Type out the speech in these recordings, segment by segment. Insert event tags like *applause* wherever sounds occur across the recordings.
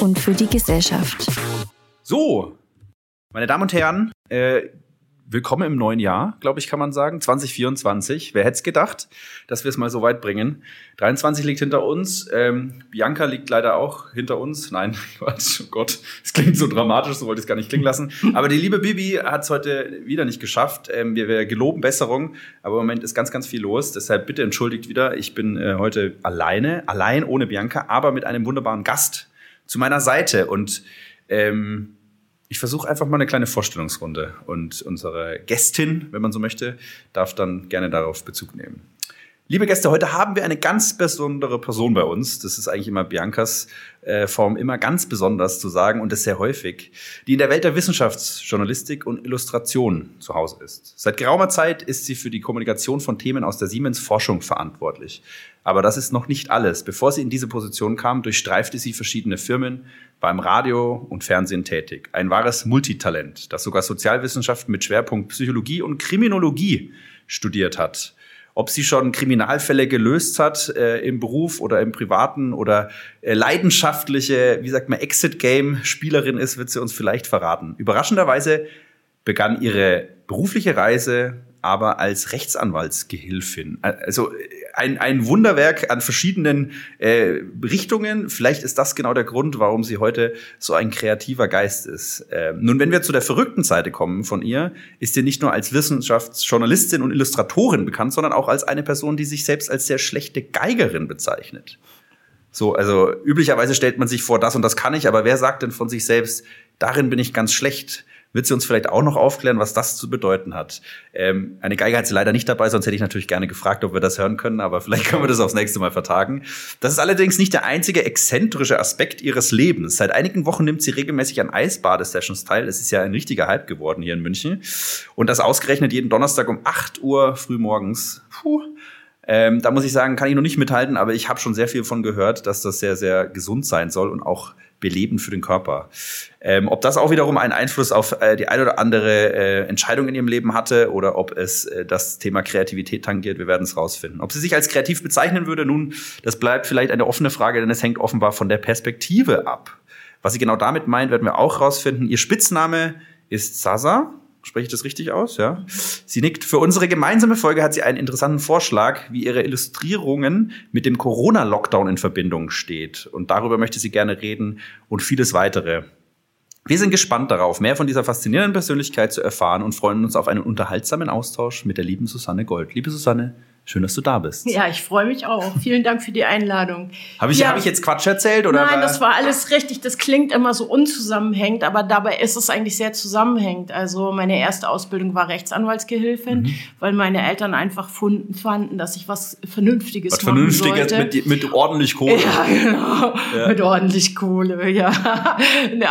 und für die Gesellschaft. So, meine Damen und Herren, äh, willkommen im neuen Jahr, glaube ich, kann man sagen. 2024. Wer hätte es gedacht, dass wir es mal so weit bringen? 23 liegt hinter uns. Ähm, Bianca liegt leider auch hinter uns. Nein, *laughs* Quatsch, oh Gott, es klingt so dramatisch, so wollte ich es gar nicht klingen lassen. Aber die liebe Bibi hat es heute wieder nicht geschafft. Ähm, wir, wir geloben Besserung, aber im Moment ist ganz, ganz viel los. Deshalb bitte entschuldigt wieder. Ich bin äh, heute alleine, allein ohne Bianca, aber mit einem wunderbaren Gast zu meiner Seite. Und ähm, ich versuche einfach mal eine kleine Vorstellungsrunde und unsere Gästin, wenn man so möchte, darf dann gerne darauf Bezug nehmen. Liebe Gäste, heute haben wir eine ganz besondere Person bei uns. Das ist eigentlich immer Biancas äh, Form, immer ganz besonders zu sagen und das sehr häufig, die in der Welt der Wissenschaftsjournalistik und Illustration zu Hause ist. Seit geraumer Zeit ist sie für die Kommunikation von Themen aus der Siemens Forschung verantwortlich. Aber das ist noch nicht alles. Bevor sie in diese Position kam, durchstreifte sie verschiedene Firmen, beim Radio und Fernsehen tätig. Ein wahres Multitalent, das sogar Sozialwissenschaften mit Schwerpunkt Psychologie und Kriminologie studiert hat. Ob sie schon Kriminalfälle gelöst hat äh, im Beruf oder im Privaten oder äh, leidenschaftliche, wie sagt man, Exit-Game-Spielerin ist, wird sie uns vielleicht verraten. Überraschenderweise begann ihre berufliche Reise aber als Rechtsanwaltsgehilfin. Also ein, ein Wunderwerk an verschiedenen äh, Richtungen. Vielleicht ist das genau der Grund, warum sie heute so ein kreativer Geist ist. Äh, nun, wenn wir zu der verrückten Seite kommen von ihr, ist sie nicht nur als Wissenschaftsjournalistin und Illustratorin bekannt, sondern auch als eine Person, die sich selbst als sehr schlechte Geigerin bezeichnet. So, also üblicherweise stellt man sich vor, das und das kann ich, aber wer sagt denn von sich selbst, darin bin ich ganz schlecht? Wird sie uns vielleicht auch noch aufklären, was das zu bedeuten hat? Ähm, eine Geige hat sie leider nicht dabei, sonst hätte ich natürlich gerne gefragt, ob wir das hören können, aber vielleicht können wir das aufs nächste Mal vertagen. Das ist allerdings nicht der einzige exzentrische Aspekt ihres Lebens. Seit einigen Wochen nimmt sie regelmäßig an Eisbadesessions teil. Es ist ja ein richtiger Hype geworden hier in München. Und das ausgerechnet jeden Donnerstag um 8 Uhr früh morgens. Puh. Ähm, da muss ich sagen, kann ich noch nicht mithalten, aber ich habe schon sehr viel von gehört, dass das sehr, sehr gesund sein soll und auch belebend für den Körper. Ähm, ob das auch wiederum einen Einfluss auf äh, die eine oder andere äh, Entscheidung in ihrem Leben hatte oder ob es äh, das Thema Kreativität tangiert, wir werden es rausfinden. Ob sie sich als kreativ bezeichnen würde, nun, das bleibt vielleicht eine offene Frage, denn es hängt offenbar von der Perspektive ab. Was sie genau damit meint, werden wir auch rausfinden. Ihr Spitzname ist Sasa. Spreche ich das richtig aus? Ja. Sie nickt. Für unsere gemeinsame Folge hat sie einen interessanten Vorschlag, wie ihre Illustrierungen mit dem Corona-Lockdown in Verbindung steht. Und darüber möchte sie gerne reden und vieles weitere. Wir sind gespannt darauf, mehr von dieser faszinierenden Persönlichkeit zu erfahren und freuen uns auf einen unterhaltsamen Austausch mit der lieben Susanne Gold. Liebe Susanne, Schön, dass du da bist. Ja, ich freue mich auch. Vielen Dank für die Einladung. Habe ich, ja. hab ich jetzt Quatsch erzählt? Oder Nein, das war alles richtig. Das klingt immer so unzusammenhängend, aber dabei ist es eigentlich sehr zusammenhängend. Also meine erste Ausbildung war Rechtsanwaltsgehilfin, mhm. weil meine Eltern einfach fanden, dass ich was Vernünftiges was machen Vernünftiges sollte. Mit, mit ordentlich Kohle. Ja, genau. Ja. Mit ordentlich Kohle, *laughs* ja.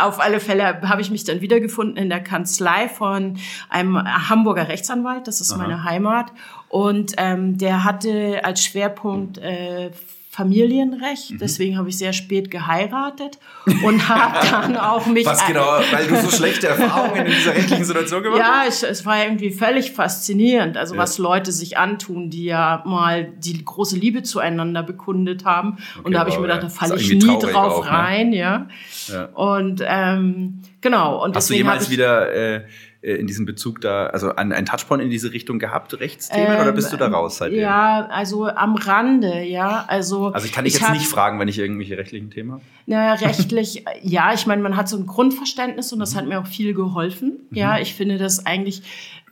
Auf alle Fälle habe ich mich dann wiedergefunden in der Kanzlei von einem Hamburger Rechtsanwalt. Das ist Aha. meine Heimat. Und ähm, der hatte als Schwerpunkt äh, Familienrecht, mhm. deswegen habe ich sehr spät geheiratet und habe *laughs* dann auch mich. Was genau, weil du so schlechte Erfahrungen in dieser rechtlichen Situation gemacht hast? Ja, ich, es war irgendwie völlig faszinierend, also ja. was Leute sich antun, die ja mal die große Liebe zueinander bekundet haben. Okay, und da habe ich mir gedacht, da falle ich nie drauf auch, ne? rein, ja. ja. Und ähm, genau. Und Hast du jemals wieder äh, äh, in diesem Bezug da, also ein, ein Touchpoint in diese Richtung gehabt, Rechtsthemen, ähm, oder bist du da raus seitdem? Ja, also am Rande, ja. Also, also ich kann dich jetzt hab, nicht fragen, wenn ich irgendwelche rechtlichen Themen habe? Naja, rechtlich, ja, ich meine, man hat so ein Grundverständnis und das hat mir auch viel geholfen. Mhm. Ja, ich finde das eigentlich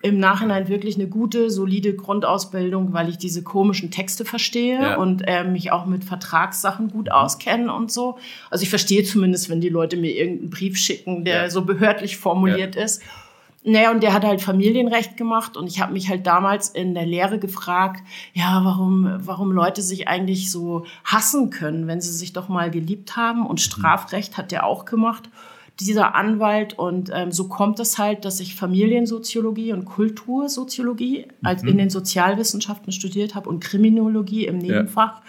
im Nachhinein wirklich eine gute, solide Grundausbildung, weil ich diese komischen Texte verstehe ja. und äh, mich auch mit Vertragssachen gut mhm. auskenne und so. Also ich verstehe zumindest, wenn die Leute mir irgendeinen Brief schicken, der ja. so behördlich formuliert ja. ist. Naja, und der hat halt Familienrecht gemacht und ich habe mich halt damals in der Lehre gefragt, ja, warum, warum Leute sich eigentlich so hassen können, wenn sie sich doch mal geliebt haben. Und mhm. Strafrecht hat der auch gemacht dieser Anwalt und ähm, so kommt es halt, dass ich Familiensoziologie und Kultursoziologie als mhm. in den Sozialwissenschaften studiert habe und Kriminologie im Nebenfach. Ja.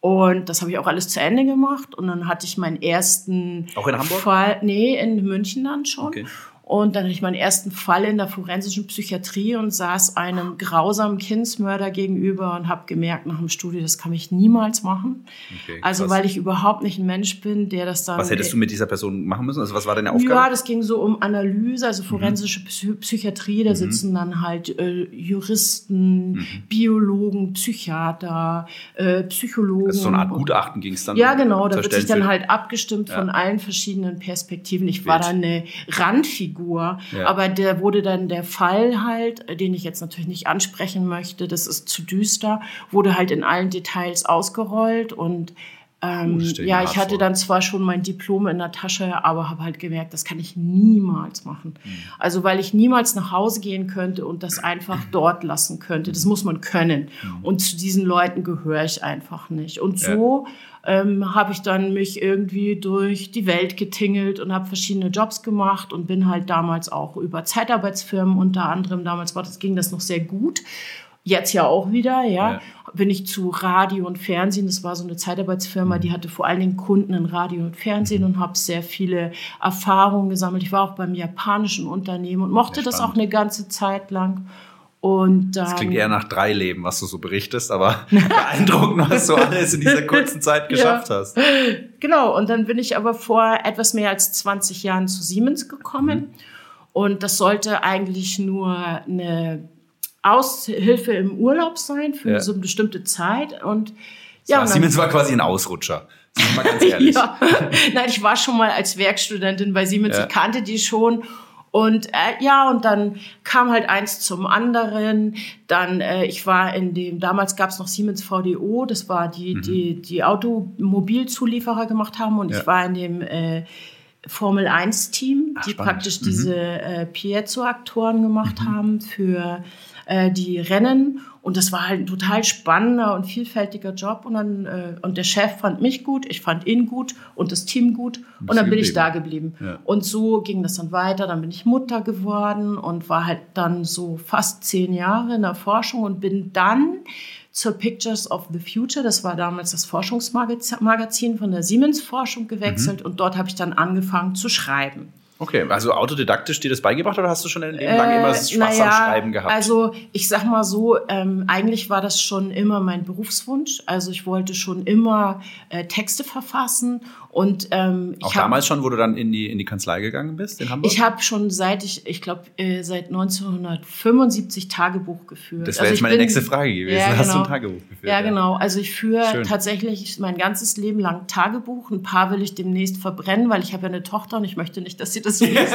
Und das habe ich auch alles zu Ende gemacht. Und dann hatte ich meinen ersten Auch in Hamburg? Fall, nee, in München dann schon. Okay. Und dann hatte ich meinen ersten Fall in der forensischen Psychiatrie und saß einem grausamen Kindsmörder gegenüber und habe gemerkt nach dem Studio, das kann ich niemals machen. Okay, also weil ich überhaupt nicht ein Mensch bin, der das dann. Was hättest du mit dieser Person machen müssen? Also was war deine Aufgabe? Ja, das ging so um Analyse, also forensische mhm. Psychiatrie. Da mhm. sitzen dann halt äh, Juristen, mhm. Biologen, Psychiater, äh, Psychologen. Also so eine Art Gutachten ging es dann. Ja, genau. Da wird sich dann halt abgestimmt ja. von allen verschiedenen Perspektiven. Ich Wild. war da eine Randfigur Figur. Ja. Aber der wurde dann der Fall halt, den ich jetzt natürlich nicht ansprechen möchte, das ist zu düster, wurde halt in allen Details ausgerollt und ähm, oh, ja, ich hatte vor. dann zwar schon mein Diplom in der Tasche, aber habe halt gemerkt, das kann ich niemals machen. Mhm. Also weil ich niemals nach Hause gehen könnte und das einfach *clears throat* dort lassen könnte. Das muss man können. Mhm. Und zu diesen Leuten gehöre ich einfach nicht. Und so ähm, habe ich dann mich irgendwie durch die Welt getingelt und habe verschiedene Jobs gemacht und bin halt damals auch über Zeitarbeitsfirmen unter anderem, damals war das, ging das noch sehr gut, jetzt ja auch wieder, ja, ja. bin ich zu Radio und Fernsehen, das war so eine Zeitarbeitsfirma, die mhm. hatte vor allen Dingen Kunden in Radio und Fernsehen mhm. und habe sehr viele Erfahrungen gesammelt. Ich war auch beim japanischen Unternehmen und mochte das auch eine ganze Zeit lang und dann, das klingt eher nach drei Leben, was du so berichtest, aber *laughs* beeindruckend, was du alles in dieser *laughs* kurzen Zeit geschafft ja. hast. Genau, und dann bin ich aber vor etwas mehr als 20 Jahren zu Siemens gekommen. Mhm. Und das sollte eigentlich nur eine Aushilfe im Urlaub sein für ja. so eine bestimmte Zeit. Und ja, war, Siemens war quasi ein Ausrutscher. Mal ganz *laughs* ehrlich. ja. Nein, ich war schon mal als Werkstudentin bei Siemens. Ja. Ich kannte die schon und äh, ja, und dann kam halt eins zum anderen. Dann, äh, ich war in dem, damals gab es noch Siemens VDO, das war die, mhm. die, die Automobilzulieferer gemacht haben. Und ja. ich war in dem äh, Formel 1-Team, die spannend. praktisch mhm. diese äh, Piezo-Aktoren gemacht mhm. haben für äh, die Rennen. Und das war halt ein total spannender und vielfältiger Job. Und, dann, äh, und der Chef fand mich gut, ich fand ihn gut und das Team gut. Und dann bin geblieben. ich da geblieben. Ja. Und so ging das dann weiter. Dann bin ich Mutter geworden und war halt dann so fast zehn Jahre in der Forschung und bin dann zur Pictures of the Future. Das war damals das Forschungsmagazin von der Siemens Forschung gewechselt. Mhm. Und dort habe ich dann angefangen zu schreiben. Okay, also autodidaktisch dir das beigebracht oder hast du schon dein Leben lang immer Spaß naja, am Schreiben gehabt? Also ich sag mal so, ähm, eigentlich war das schon immer mein Berufswunsch. Also ich wollte schon immer äh, Texte verfassen und ähm, auch hab, damals schon, wo du dann in die in die Kanzlei gegangen bist in Hamburg. Ich habe schon seit ich ich glaube äh, seit 1975 Tagebuch geführt. Das wäre also jetzt meine bin, nächste Frage gewesen. Ja, genau. Hast du ein genau. Tagebuch geführt? Ja, ja. genau. Also ich führe tatsächlich mein ganzes Leben lang Tagebuch. Ein paar will ich demnächst verbrennen, weil ich habe ja eine Tochter und ich möchte nicht, dass sie das *laughs* liest.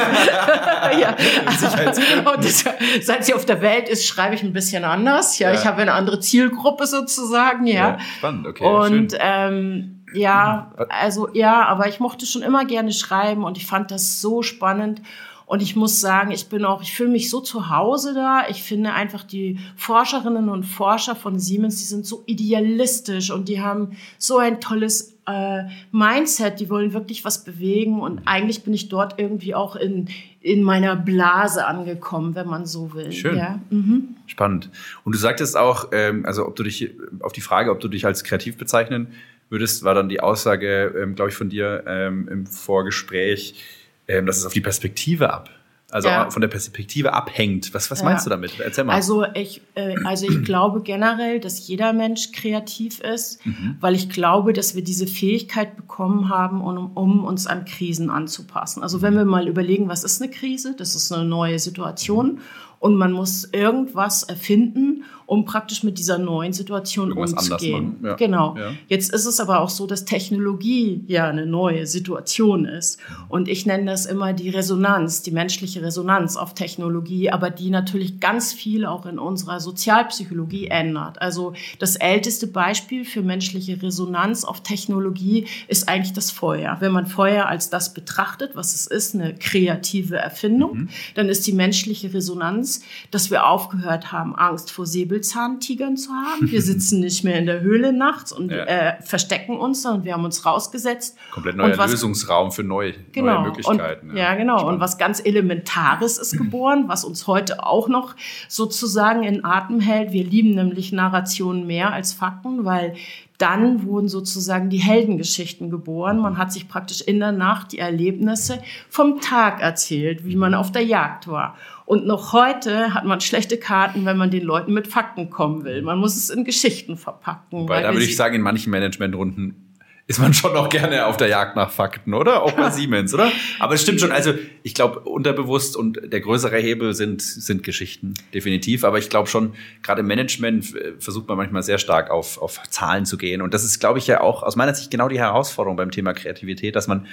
ja. *laughs* und das, seit sie auf der Welt ist, schreibe ich ein bisschen anders. Ja, ja. ich habe eine andere Zielgruppe sozusagen. Ja, ja spannend. Okay. Und schön. ähm, ja, also ja, aber ich mochte schon immer gerne schreiben und ich fand das so spannend. Und ich muss sagen, ich bin auch, ich fühle mich so zu Hause da. Ich finde einfach die Forscherinnen und Forscher von Siemens, die sind so idealistisch und die haben so ein tolles äh, Mindset. Die wollen wirklich was bewegen. Und eigentlich bin ich dort irgendwie auch in, in meiner Blase angekommen, wenn man so will. Schön. Ja? Mhm. Spannend. Und du sagtest auch, ähm, also ob du dich auf die Frage, ob du dich als kreativ bezeichnen würdest, war dann die Aussage, ähm, glaube ich, von dir ähm, im Vorgespräch, ähm, dass es auf die Perspektive ab also ja. von der Perspektive abhängt. Was, was ja. meinst du damit? Erzähl mal. Also ich, äh, also ich glaube generell, dass jeder Mensch kreativ ist, mhm. weil ich glaube, dass wir diese Fähigkeit bekommen haben, um, um, uns an Krisen anzupassen. Also wenn wir mal überlegen, was ist eine Krise? Das ist eine neue Situation. und man muss irgendwas erfinden, um praktisch mit dieser neuen Situation Irgendwas umzugehen. Ja. Genau. Ja. Jetzt ist es aber auch so, dass Technologie ja eine neue Situation ist. Und ich nenne das immer die Resonanz, die menschliche Resonanz auf Technologie, aber die natürlich ganz viel auch in unserer Sozialpsychologie ändert. Also das älteste Beispiel für menschliche Resonanz auf Technologie ist eigentlich das Feuer. Wenn man Feuer als das betrachtet, was es ist, eine kreative Erfindung, mhm. dann ist die menschliche Resonanz, dass wir aufgehört haben, Angst vor Säbel Säbelzahntigern zu haben. Wir sitzen *laughs* nicht mehr in der Höhle nachts und ja. äh, verstecken uns, sondern wir haben uns rausgesetzt. Komplett neuer was, Lösungsraum für neu, genau, neue Möglichkeiten. Und, ja. ja. genau. Spannend. Und was ganz Elementares ist geboren, was uns heute auch noch sozusagen in Atem hält. Wir lieben nämlich Narrationen mehr als Fakten, weil dann wurden sozusagen die Heldengeschichten geboren. Man hat sich praktisch in der Nacht die Erlebnisse vom Tag erzählt, wie man auf der Jagd war. Und noch heute hat man schlechte Karten, wenn man den Leuten mit Fakten kommen will. Man muss es in Geschichten verpacken. Weil, da würde ich sagen, in manchen Managementrunden ist man schon noch gerne auf der Jagd nach Fakten, oder? Auch bei Siemens, oder? Aber es stimmt schon. Also ich glaube, unterbewusst und der größere Hebel sind, sind Geschichten, definitiv. Aber ich glaube schon, gerade im Management äh, versucht man manchmal sehr stark auf, auf Zahlen zu gehen. Und das ist, glaube ich, ja auch aus meiner Sicht genau die Herausforderung beim Thema Kreativität, dass man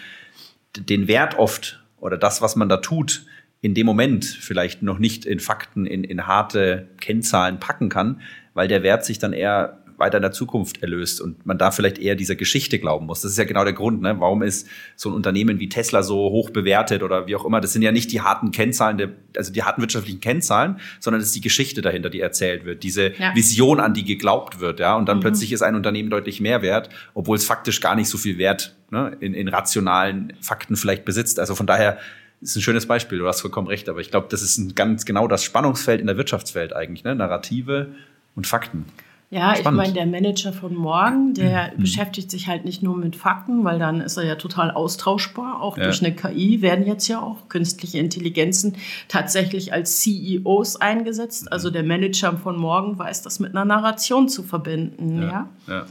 den Wert oft oder das, was man da tut, in dem Moment vielleicht noch nicht in Fakten, in, in harte Kennzahlen packen kann, weil der Wert sich dann eher weiter in der Zukunft erlöst und man da vielleicht eher dieser Geschichte glauben muss. Das ist ja genau der Grund, ne? warum ist so ein Unternehmen wie Tesla so hoch bewertet oder wie auch immer. Das sind ja nicht die harten Kennzahlen, der, also die harten wirtschaftlichen Kennzahlen, sondern es ist die Geschichte dahinter, die erzählt wird, diese ja. Vision, an die geglaubt wird, ja. Und dann mhm. plötzlich ist ein Unternehmen deutlich mehr wert, obwohl es faktisch gar nicht so viel Wert ne, in, in rationalen Fakten vielleicht besitzt. Also von daher ist ein schönes Beispiel, du hast vollkommen recht, aber ich glaube, das ist ein ganz genau das Spannungsfeld in der Wirtschaftswelt eigentlich, ne? Narrative und Fakten. Ja, Spannend. ich meine, der Manager von morgen, der mhm. beschäftigt sich halt nicht nur mit Fakten, weil dann ist er ja total austauschbar. Auch ja. durch eine KI werden jetzt ja auch künstliche Intelligenzen tatsächlich als CEOs eingesetzt. Mhm. Also der Manager von morgen weiß das mit einer Narration zu verbinden. Ja. ja? ja.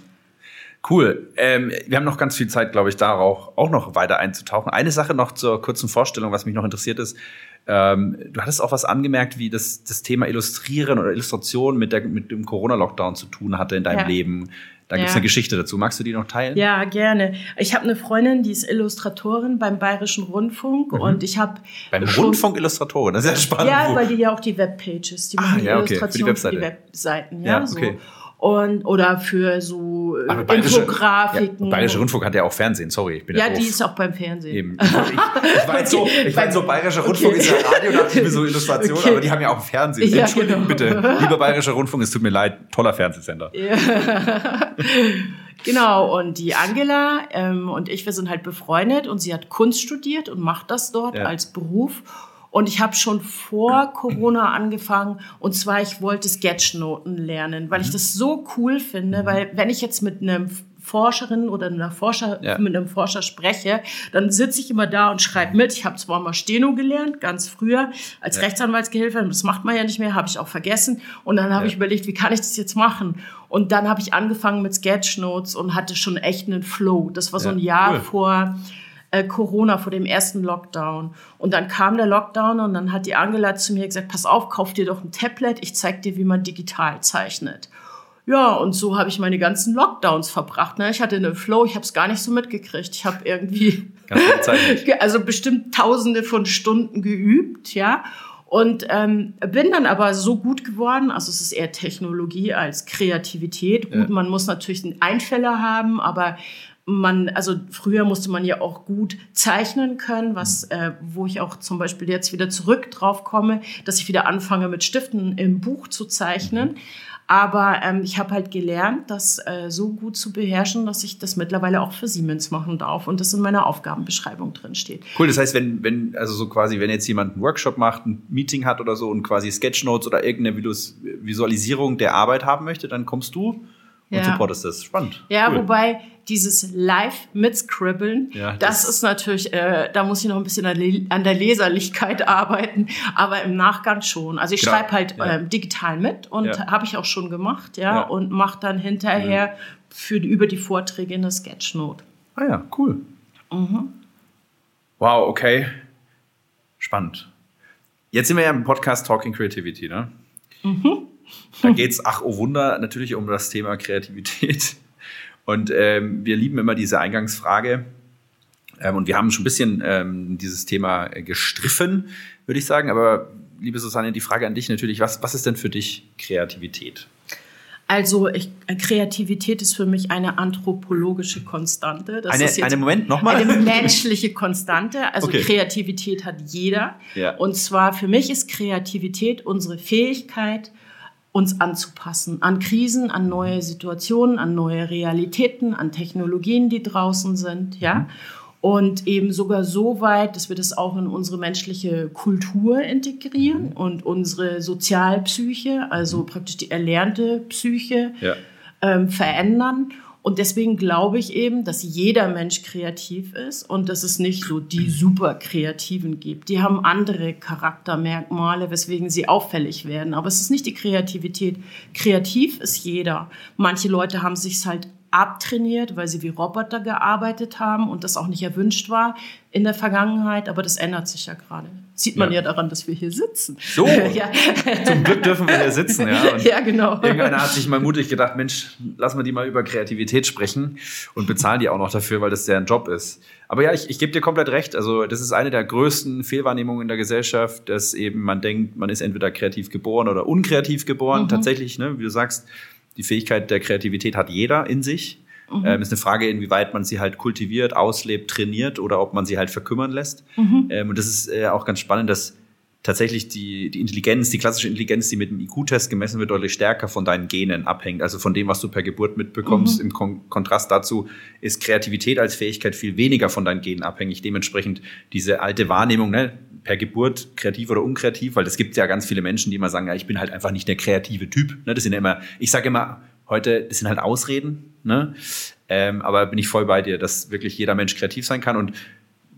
Cool. Ähm, wir haben noch ganz viel Zeit, glaube ich, darauf auch noch weiter einzutauchen. Eine Sache noch zur kurzen Vorstellung, was mich noch interessiert ist. Ähm, du hattest auch was angemerkt, wie das, das Thema Illustrieren oder Illustration mit, der, mit dem Corona-Lockdown zu tun hatte in deinem ja. Leben. Da gibt es ja. eine Geschichte dazu. Magst du die noch teilen? Ja, gerne. Ich habe eine Freundin, die ist Illustratorin beim Bayerischen Rundfunk mhm. und ich habe beim Rundfunk Illustratorin. Das ist ja spannend. Ja, weil die ja auch die Webpages, die ah, machen ja, okay. Illustrationen für die, für die Webseiten. Ja, ja okay. So und oder für so äh, Aber Infografiken. Ja, Bayerische Rundfunk hat ja auch Fernsehen, sorry. Ich bin ja, die ist auch beim Fernsehen. Eben. *laughs* Ich, ich meine so, ich mein so Bayerischer Rundfunk okay. ist ja Radio, dachte ich mir so Illustration, okay. aber die haben ja auch Fernsehen. Ja, Entschuldigung genau. bitte, lieber Bayerischer Rundfunk, es tut mir leid, toller Fernsehsender. *laughs* Genau, und die Angela ähm, und ich, wir sind halt befreundet und sie hat Kunst studiert und macht das dort als Beruf. Und ich habe schon vor Corona angefangen. Und zwar, ich wollte Sketchnoten lernen, weil ich mhm. das so cool finde. Weil wenn ich jetzt mit einem Forscherin oder einer Forscher, ja. mit einem Forscher spreche, dann sitze ich immer da und schreibe mit. Ich habe zwar mal Steno gelernt, ganz früher als ja. Rechtsanwaltsgehilfe, das macht man ja nicht mehr, habe ich auch vergessen. Und dann habe ja. ich überlegt, wie kann ich das jetzt machen? Und dann habe ich angefangen mit Sketchnotes und hatte schon echt einen Flow. Das war so ein Jahr cool. vor äh, Corona, vor dem ersten Lockdown. Und dann kam der Lockdown und dann hat die Angela zu mir gesagt, pass auf, kauf dir doch ein Tablet, ich zeig dir, wie man digital zeichnet. Ja, und so habe ich meine ganzen Lockdowns verbracht. Ne? Ich hatte einen Flow, ich habe es gar nicht so mitgekriegt. Ich habe irgendwie *laughs* *laughs* also bestimmt Tausende von Stunden geübt, ja. Und ähm, bin dann aber so gut geworden, also es ist eher Technologie als Kreativität. Gut, ja. man muss natürlich einen Einfäller haben, aber man, also früher musste man ja auch gut zeichnen können, was, äh, wo ich auch zum Beispiel jetzt wieder zurück drauf komme, dass ich wieder anfange mit Stiften im Buch zu zeichnen. Aber ähm, ich habe halt gelernt, das äh, so gut zu beherrschen, dass ich das mittlerweile auch für Siemens machen darf und das in meiner Aufgabenbeschreibung drin steht. Cool, das heißt, wenn, wenn, also so quasi, wenn jetzt jemand einen Workshop macht, ein Meeting hat oder so und quasi Sketchnotes oder irgendeine Visualisierung der Arbeit haben möchte, dann kommst du und ja. supportest das. Spannend. Ja, cool. wobei dieses Live mitscribbeln, ja, das, das, ist natürlich, äh, da muss ich noch ein bisschen an der Leserlichkeit *laughs* arbeiten, aber im Nachgang schon. Also ich genau. schreibe halt ja. ähm, digital mit und ja. habe ich auch schon gemacht, ja, und mache dann hinterher mhm. für über die Vorträge eine Sketchnote. Ah ja, cool. Mhm. Wow, okay. Spannend. Jetzt sind wir ja im Podcast Talking Creativity, ne? Mhm. Da *laughs* geht es, ach oh Wunder, natürlich um das Thema Kreativität. Und ähm, wir lieben immer diese Eingangsfrage. Ähm, und wir haben schon ein bisschen ähm, dieses Thema gestriffen, würde ich sagen. Aber liebe Susanne, die Frage an dich natürlich, was, was ist denn für dich Kreativität? Also ich, Kreativität ist für mich eine anthropologische Konstante. Das eine, ist jetzt eine Moment nochmal. Eine menschliche Konstante. Also okay. Kreativität hat jeder. Ja. Und zwar für mich ist Kreativität unsere Fähigkeit, uns anzupassen an Krisen, an neue Situationen, an neue Realitäten, an Technologien, die draußen sind, ja. Und eben sogar so weit, dass wir das auch in unsere menschliche Kultur integrieren mhm. und unsere Sozialpsyche, also praktisch die erlernte Psyche, ja. ähm, verändern. Und deswegen glaube ich eben, dass jeder Mensch kreativ ist und dass es nicht so die super Kreativen gibt. Die haben andere Charaktermerkmale, weswegen sie auffällig werden. Aber es ist nicht die Kreativität. Kreativ ist jeder. Manche Leute haben sich halt abtrainiert, weil sie wie Roboter gearbeitet haben und das auch nicht erwünscht war in der Vergangenheit, aber das ändert sich ja gerade. Sieht man ja, ja daran, dass wir hier sitzen. So, *laughs* ja. zum Glück dürfen wir hier sitzen. Ja, *laughs* und ja genau. Irgendeiner hat sich mal mutig gedacht, Mensch, lass mal die mal über Kreativität sprechen und bezahlen die auch noch dafür, weil das deren Job ist. Aber ja, ich, ich gebe dir komplett recht. Also das ist eine der größten Fehlwahrnehmungen in der Gesellschaft, dass eben man denkt, man ist entweder kreativ geboren oder unkreativ geboren. Mhm. Tatsächlich, ne, wie du sagst, die Fähigkeit der Kreativität hat jeder in sich. Mhm. Ähm, ist eine Frage, inwieweit man sie halt kultiviert, auslebt, trainiert oder ob man sie halt verkümmern lässt. Mhm. Ähm, und das ist äh, auch ganz spannend, dass tatsächlich die, die Intelligenz, die klassische Intelligenz, die mit dem IQ-Test gemessen wird, deutlich stärker von deinen Genen abhängt. Also von dem, was du per Geburt mitbekommst. Mhm. Im Kon Kontrast dazu ist Kreativität als Fähigkeit viel weniger von deinen Genen abhängig. Dementsprechend diese alte Wahrnehmung, ne, per Geburt kreativ oder unkreativ, weil es gibt ja ganz viele Menschen, die immer sagen, ja, ich bin halt einfach nicht der kreative Typ. Ne, das sind ja immer, ich sage immer heute, das sind halt Ausreden. Ne? Ähm, aber bin ich voll bei dir, dass wirklich jeder Mensch kreativ sein kann und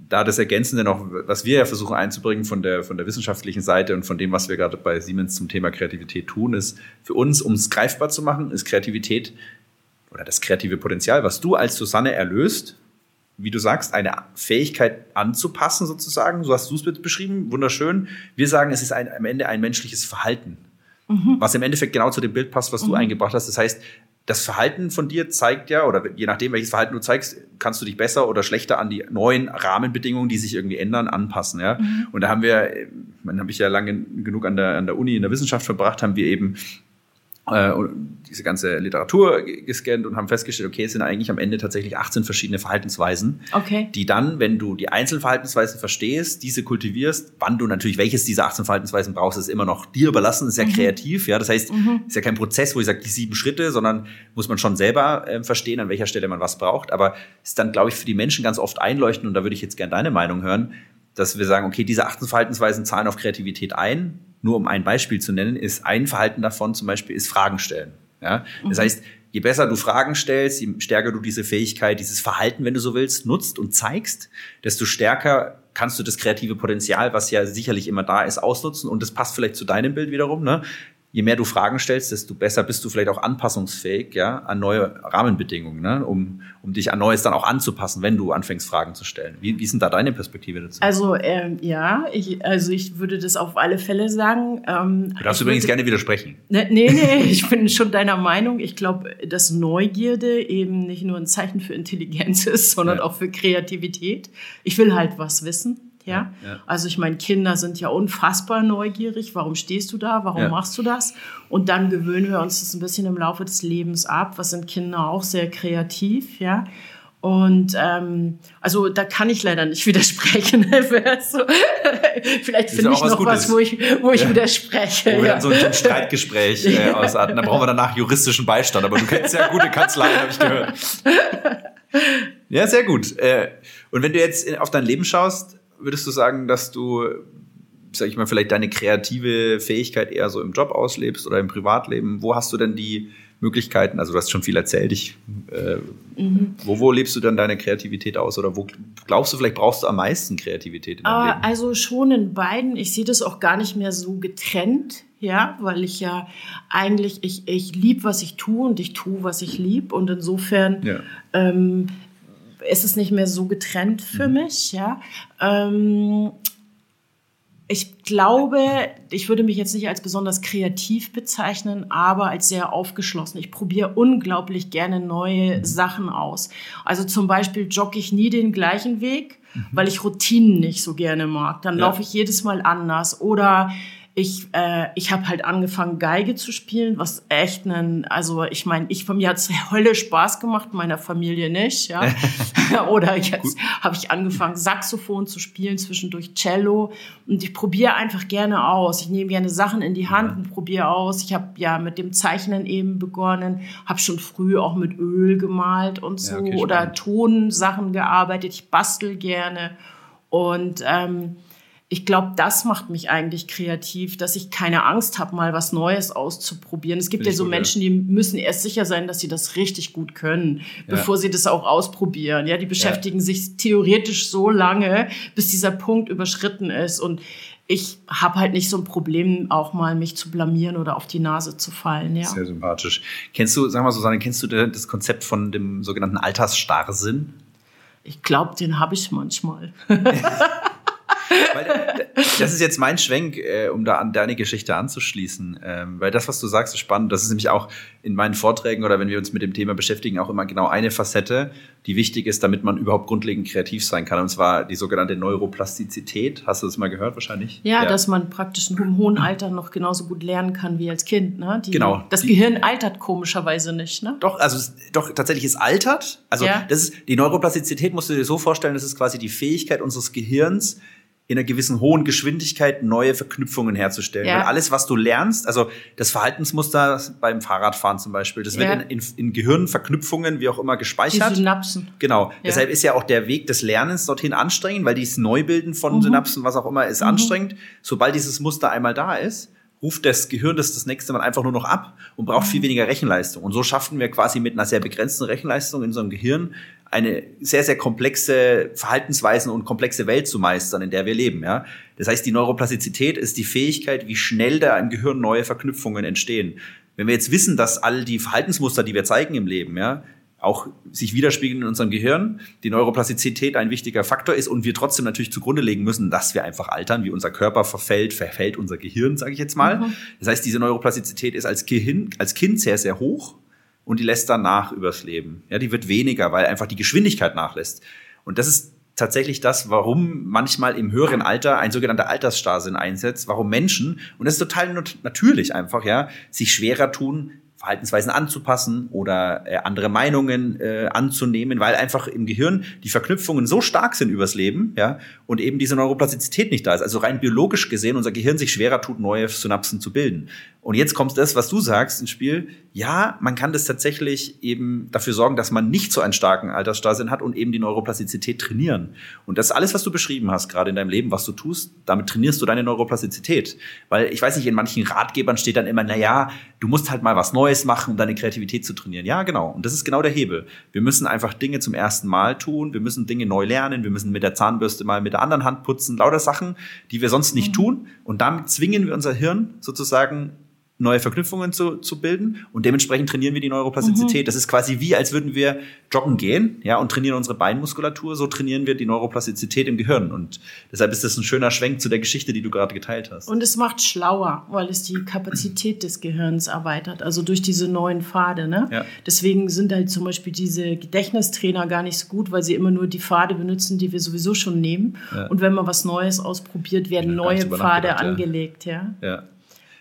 da das Ergänzende noch, was wir ja versuchen einzubringen von der, von der wissenschaftlichen Seite und von dem, was wir gerade bei Siemens zum Thema Kreativität tun, ist für uns, um es greifbar zu machen, ist Kreativität oder das kreative Potenzial, was du als Susanne erlöst, wie du sagst, eine Fähigkeit anzupassen sozusagen. So hast du es beschrieben, wunderschön. Wir sagen, es ist ein, am Ende ein menschliches Verhalten, mhm. was im Endeffekt genau zu dem Bild passt, was mhm. du eingebracht hast. Das heißt, das Verhalten von dir zeigt ja, oder je nachdem, welches Verhalten du zeigst, kannst du dich besser oder schlechter an die neuen Rahmenbedingungen, die sich irgendwie ändern, anpassen. Ja? Mhm. Und da haben wir, man habe ich ja lange genug an der, an der Uni in der Wissenschaft verbracht, haben wir eben äh, diese ganze Literatur gescannt und haben festgestellt, okay, es sind eigentlich am Ende tatsächlich 18 verschiedene Verhaltensweisen, okay. die dann, wenn du die Einzelverhaltensweisen verstehst, diese kultivierst, wann du natürlich welches dieser 18 Verhaltensweisen brauchst, ist immer noch dir überlassen, ist ja mhm. kreativ, ja, das heißt, mhm. ist ja kein Prozess, wo ich sage, die sieben Schritte, sondern muss man schon selber äh, verstehen, an welcher Stelle man was braucht, aber ist dann, glaube ich, für die Menschen ganz oft einleuchten und da würde ich jetzt gerne deine Meinung hören, dass wir sagen, okay, diese 18 Verhaltensweisen zahlen auf Kreativität ein, nur um ein Beispiel zu nennen, ist ein Verhalten davon zum Beispiel ist Fragen stellen. Ja? Das mhm. heißt, je besser du Fragen stellst, je stärker du diese Fähigkeit, dieses Verhalten, wenn du so willst, nutzt und zeigst, desto stärker kannst du das kreative Potenzial, was ja sicherlich immer da ist, ausnutzen. Und das passt vielleicht zu deinem Bild wiederum. Ne? Je mehr du Fragen stellst, desto besser bist du vielleicht auch anpassungsfähig, ja, an neue Rahmenbedingungen, ne? um, um dich an Neues dann auch anzupassen, wenn du anfängst, Fragen zu stellen. Wie, wie ist denn da deine Perspektive dazu? Also, ähm, ja, ich, also ich würde das auf alle Fälle sagen. Ähm, du darfst übrigens würde, gerne widersprechen. Ne, nee, nee, *laughs* ich bin schon deiner Meinung. Ich glaube, dass Neugierde eben nicht nur ein Zeichen für Intelligenz ist, sondern ja. auch für Kreativität. Ich will halt was wissen. Ja? ja. Also ich meine, Kinder sind ja unfassbar neugierig. Warum stehst du da? Warum ja. machst du das? Und dann gewöhnen wir uns das ein bisschen im Laufe des Lebens ab. Was sind Kinder auch sehr kreativ, ja? Und ähm, also da kann ich leider nicht *laughs* widersprechen. *laughs* *laughs* vielleicht finde ich noch was, wo ich, wo ich ja. widerspreche. Wo wir dann so ein Streitgespräch äh, ausarten. Da brauchen wir danach juristischen Beistand. Aber du kennst ja gute Kanzleien, habe ich gehört. Ja, sehr gut. Äh, und wenn du jetzt auf dein Leben schaust, würdest du sagen, dass du, sag ich mal, vielleicht deine kreative Fähigkeit eher so im Job auslebst oder im Privatleben? Wo hast du denn die Möglichkeiten? Also du hast schon viel erzählt. Ich, äh, mhm. wo, wo lebst du dann deine Kreativität aus? Oder wo glaubst du, vielleicht brauchst du am meisten Kreativität in deinem Leben? Also schon in beiden. Ich sehe das auch gar nicht mehr so getrennt. Ja, weil ich ja eigentlich, ich, ich liebe, was ich tue und ich tue, was ich liebe. Und insofern ja. ähm, ist es nicht mehr so getrennt für mhm. mich, ja. Ähm, Ich glaube, ich würde mich jetzt nicht als besonders kreativ bezeichnen, aber als sehr aufgeschlossen. Ich probiere unglaublich gerne neue Sachen aus. Also zum Beispiel jogge ich nie den gleichen Weg, mhm. weil ich Routinen nicht so gerne mag. Dann ja. laufe ich jedes Mal anders. Oder ich, äh, ich habe halt angefangen, Geige zu spielen, was echt ein, also ich meine, ich von mir hat's *laughs* Hölle Spaß gemacht, meiner Familie nicht, ja. *laughs* *laughs* Oder jetzt habe ich angefangen, Saxophon zu spielen, zwischendurch Cello. Und ich probiere einfach gerne aus. Ich nehme gerne Sachen in die Hand und probiere aus. Ich habe ja mit dem Zeichnen eben begonnen, habe schon früh auch mit Öl gemalt und so ja, okay, oder Tonsachen gearbeitet. Ich bastel gerne. Und ähm, ich glaube, das macht mich eigentlich kreativ, dass ich keine Angst habe, mal was Neues auszuprobieren. Es gibt ja so gut, Menschen, die müssen erst sicher sein, dass sie das richtig gut können, ja. bevor sie das auch ausprobieren. Ja, die beschäftigen ja. sich theoretisch so lange, bis dieser Punkt überschritten ist. Und ich habe halt nicht so ein Problem, auch mal mich zu blamieren oder auf die Nase zu fallen. Ja. Sehr sympathisch. Kennst du, sag mal Susanne, kennst du das Konzept von dem sogenannten Altersstarrsinn? Ich glaube, den habe ich manchmal. *laughs* *laughs* Weil, das ist jetzt mein Schwenk, äh, um da an deine Geschichte anzuschließen. Ähm, weil das, was du sagst, ist spannend. Das ist nämlich auch in meinen Vorträgen oder wenn wir uns mit dem Thema beschäftigen, auch immer genau eine Facette, die wichtig ist, damit man überhaupt grundlegend kreativ sein kann. Und zwar die sogenannte Neuroplastizität. Hast du das mal gehört wahrscheinlich? Ja, ja. dass man praktisch im hohen Alter noch genauso gut lernen kann wie als Kind. Ne? Die, genau. Das die, Gehirn altert komischerweise nicht. Ne? Doch, also doch tatsächlich es altert. Also ja. das ist die Neuroplastizität musst du dir so vorstellen, das ist quasi die Fähigkeit unseres Gehirns, in einer gewissen hohen Geschwindigkeit neue Verknüpfungen herzustellen. Ja. Weil alles, was du lernst, also das Verhaltensmuster beim Fahrradfahren zum Beispiel, das ja. wird in, in, in Gehirnverknüpfungen, wie auch immer, gespeichert. Die Synapsen. Genau. Ja. Deshalb ist ja auch der Weg des Lernens dorthin anstrengend, weil dieses Neubilden von mhm. Synapsen, was auch immer, ist mhm. anstrengend. Sobald dieses Muster einmal da ist, ruft das Gehirn das das nächste Mal einfach nur noch ab und braucht viel mhm. weniger Rechenleistung. Und so schaffen wir quasi mit einer sehr begrenzten Rechenleistung in unserem Gehirn eine sehr, sehr komplexe Verhaltensweisen und komplexe Welt zu meistern, in der wir leben. Ja? Das heißt, die Neuroplastizität ist die Fähigkeit, wie schnell da im Gehirn neue Verknüpfungen entstehen. Wenn wir jetzt wissen, dass all die Verhaltensmuster, die wir zeigen im Leben, ja, auch sich widerspiegeln in unserem Gehirn, die Neuroplastizität ein wichtiger Faktor ist und wir trotzdem natürlich zugrunde legen müssen, dass wir einfach altern, wie unser Körper verfällt, verfällt unser Gehirn, sage ich jetzt mal. Mhm. Das heißt, diese Neuroplastizität ist als, Gehirn, als Kind sehr, sehr hoch und die lässt dann nach übers Leben. Ja, die wird weniger, weil einfach die Geschwindigkeit nachlässt. Und das ist tatsächlich das, warum manchmal im höheren Alter ein sogenannter Altersstarrsinn einsetzt, warum Menschen, und das ist total natürlich einfach, ja, sich schwerer tun, Verhaltensweisen anzupassen oder äh, andere Meinungen äh, anzunehmen, weil einfach im Gehirn die Verknüpfungen so stark sind übers Leben, ja, und eben diese Neuroplastizität nicht da ist. Also rein biologisch gesehen unser Gehirn sich schwerer tut, neue Synapsen zu bilden. Und jetzt kommt das, was du sagst ins Spiel. Ja, man kann das tatsächlich eben dafür sorgen, dass man nicht so einen starken Altersstarrsinn hat und eben die Neuroplastizität trainieren. Und das alles, was du beschrieben hast, gerade in deinem Leben, was du tust, damit trainierst du deine Neuroplastizität. Weil ich weiß nicht, in manchen Ratgebern steht dann immer, na ja, du musst halt mal was Neues machen, um deine Kreativität zu trainieren. Ja, genau. Und das ist genau der Hebel. Wir müssen einfach Dinge zum ersten Mal tun. Wir müssen Dinge neu lernen. Wir müssen mit der Zahnbürste mal mit der anderen Hand putzen. Lauter Sachen, die wir sonst nicht mhm. tun. Und damit zwingen wir unser Hirn sozusagen neue Verknüpfungen zu, zu bilden und dementsprechend trainieren wir die Neuroplastizität. Mhm. Das ist quasi wie, als würden wir joggen gehen, ja, und trainieren unsere Beinmuskulatur, so trainieren wir die Neuroplastizität im Gehirn und deshalb ist das ein schöner Schwenk zu der Geschichte, die du gerade geteilt hast. Und es macht schlauer, weil es die Kapazität des Gehirns erweitert, also durch diese neuen Pfade, ne? Ja. Deswegen sind halt zum Beispiel diese Gedächtnistrainer gar nicht so gut, weil sie immer nur die Pfade benutzen, die wir sowieso schon nehmen. Ja. Und wenn man was Neues ausprobiert, werden neue Pfade angelegt, ja. ja.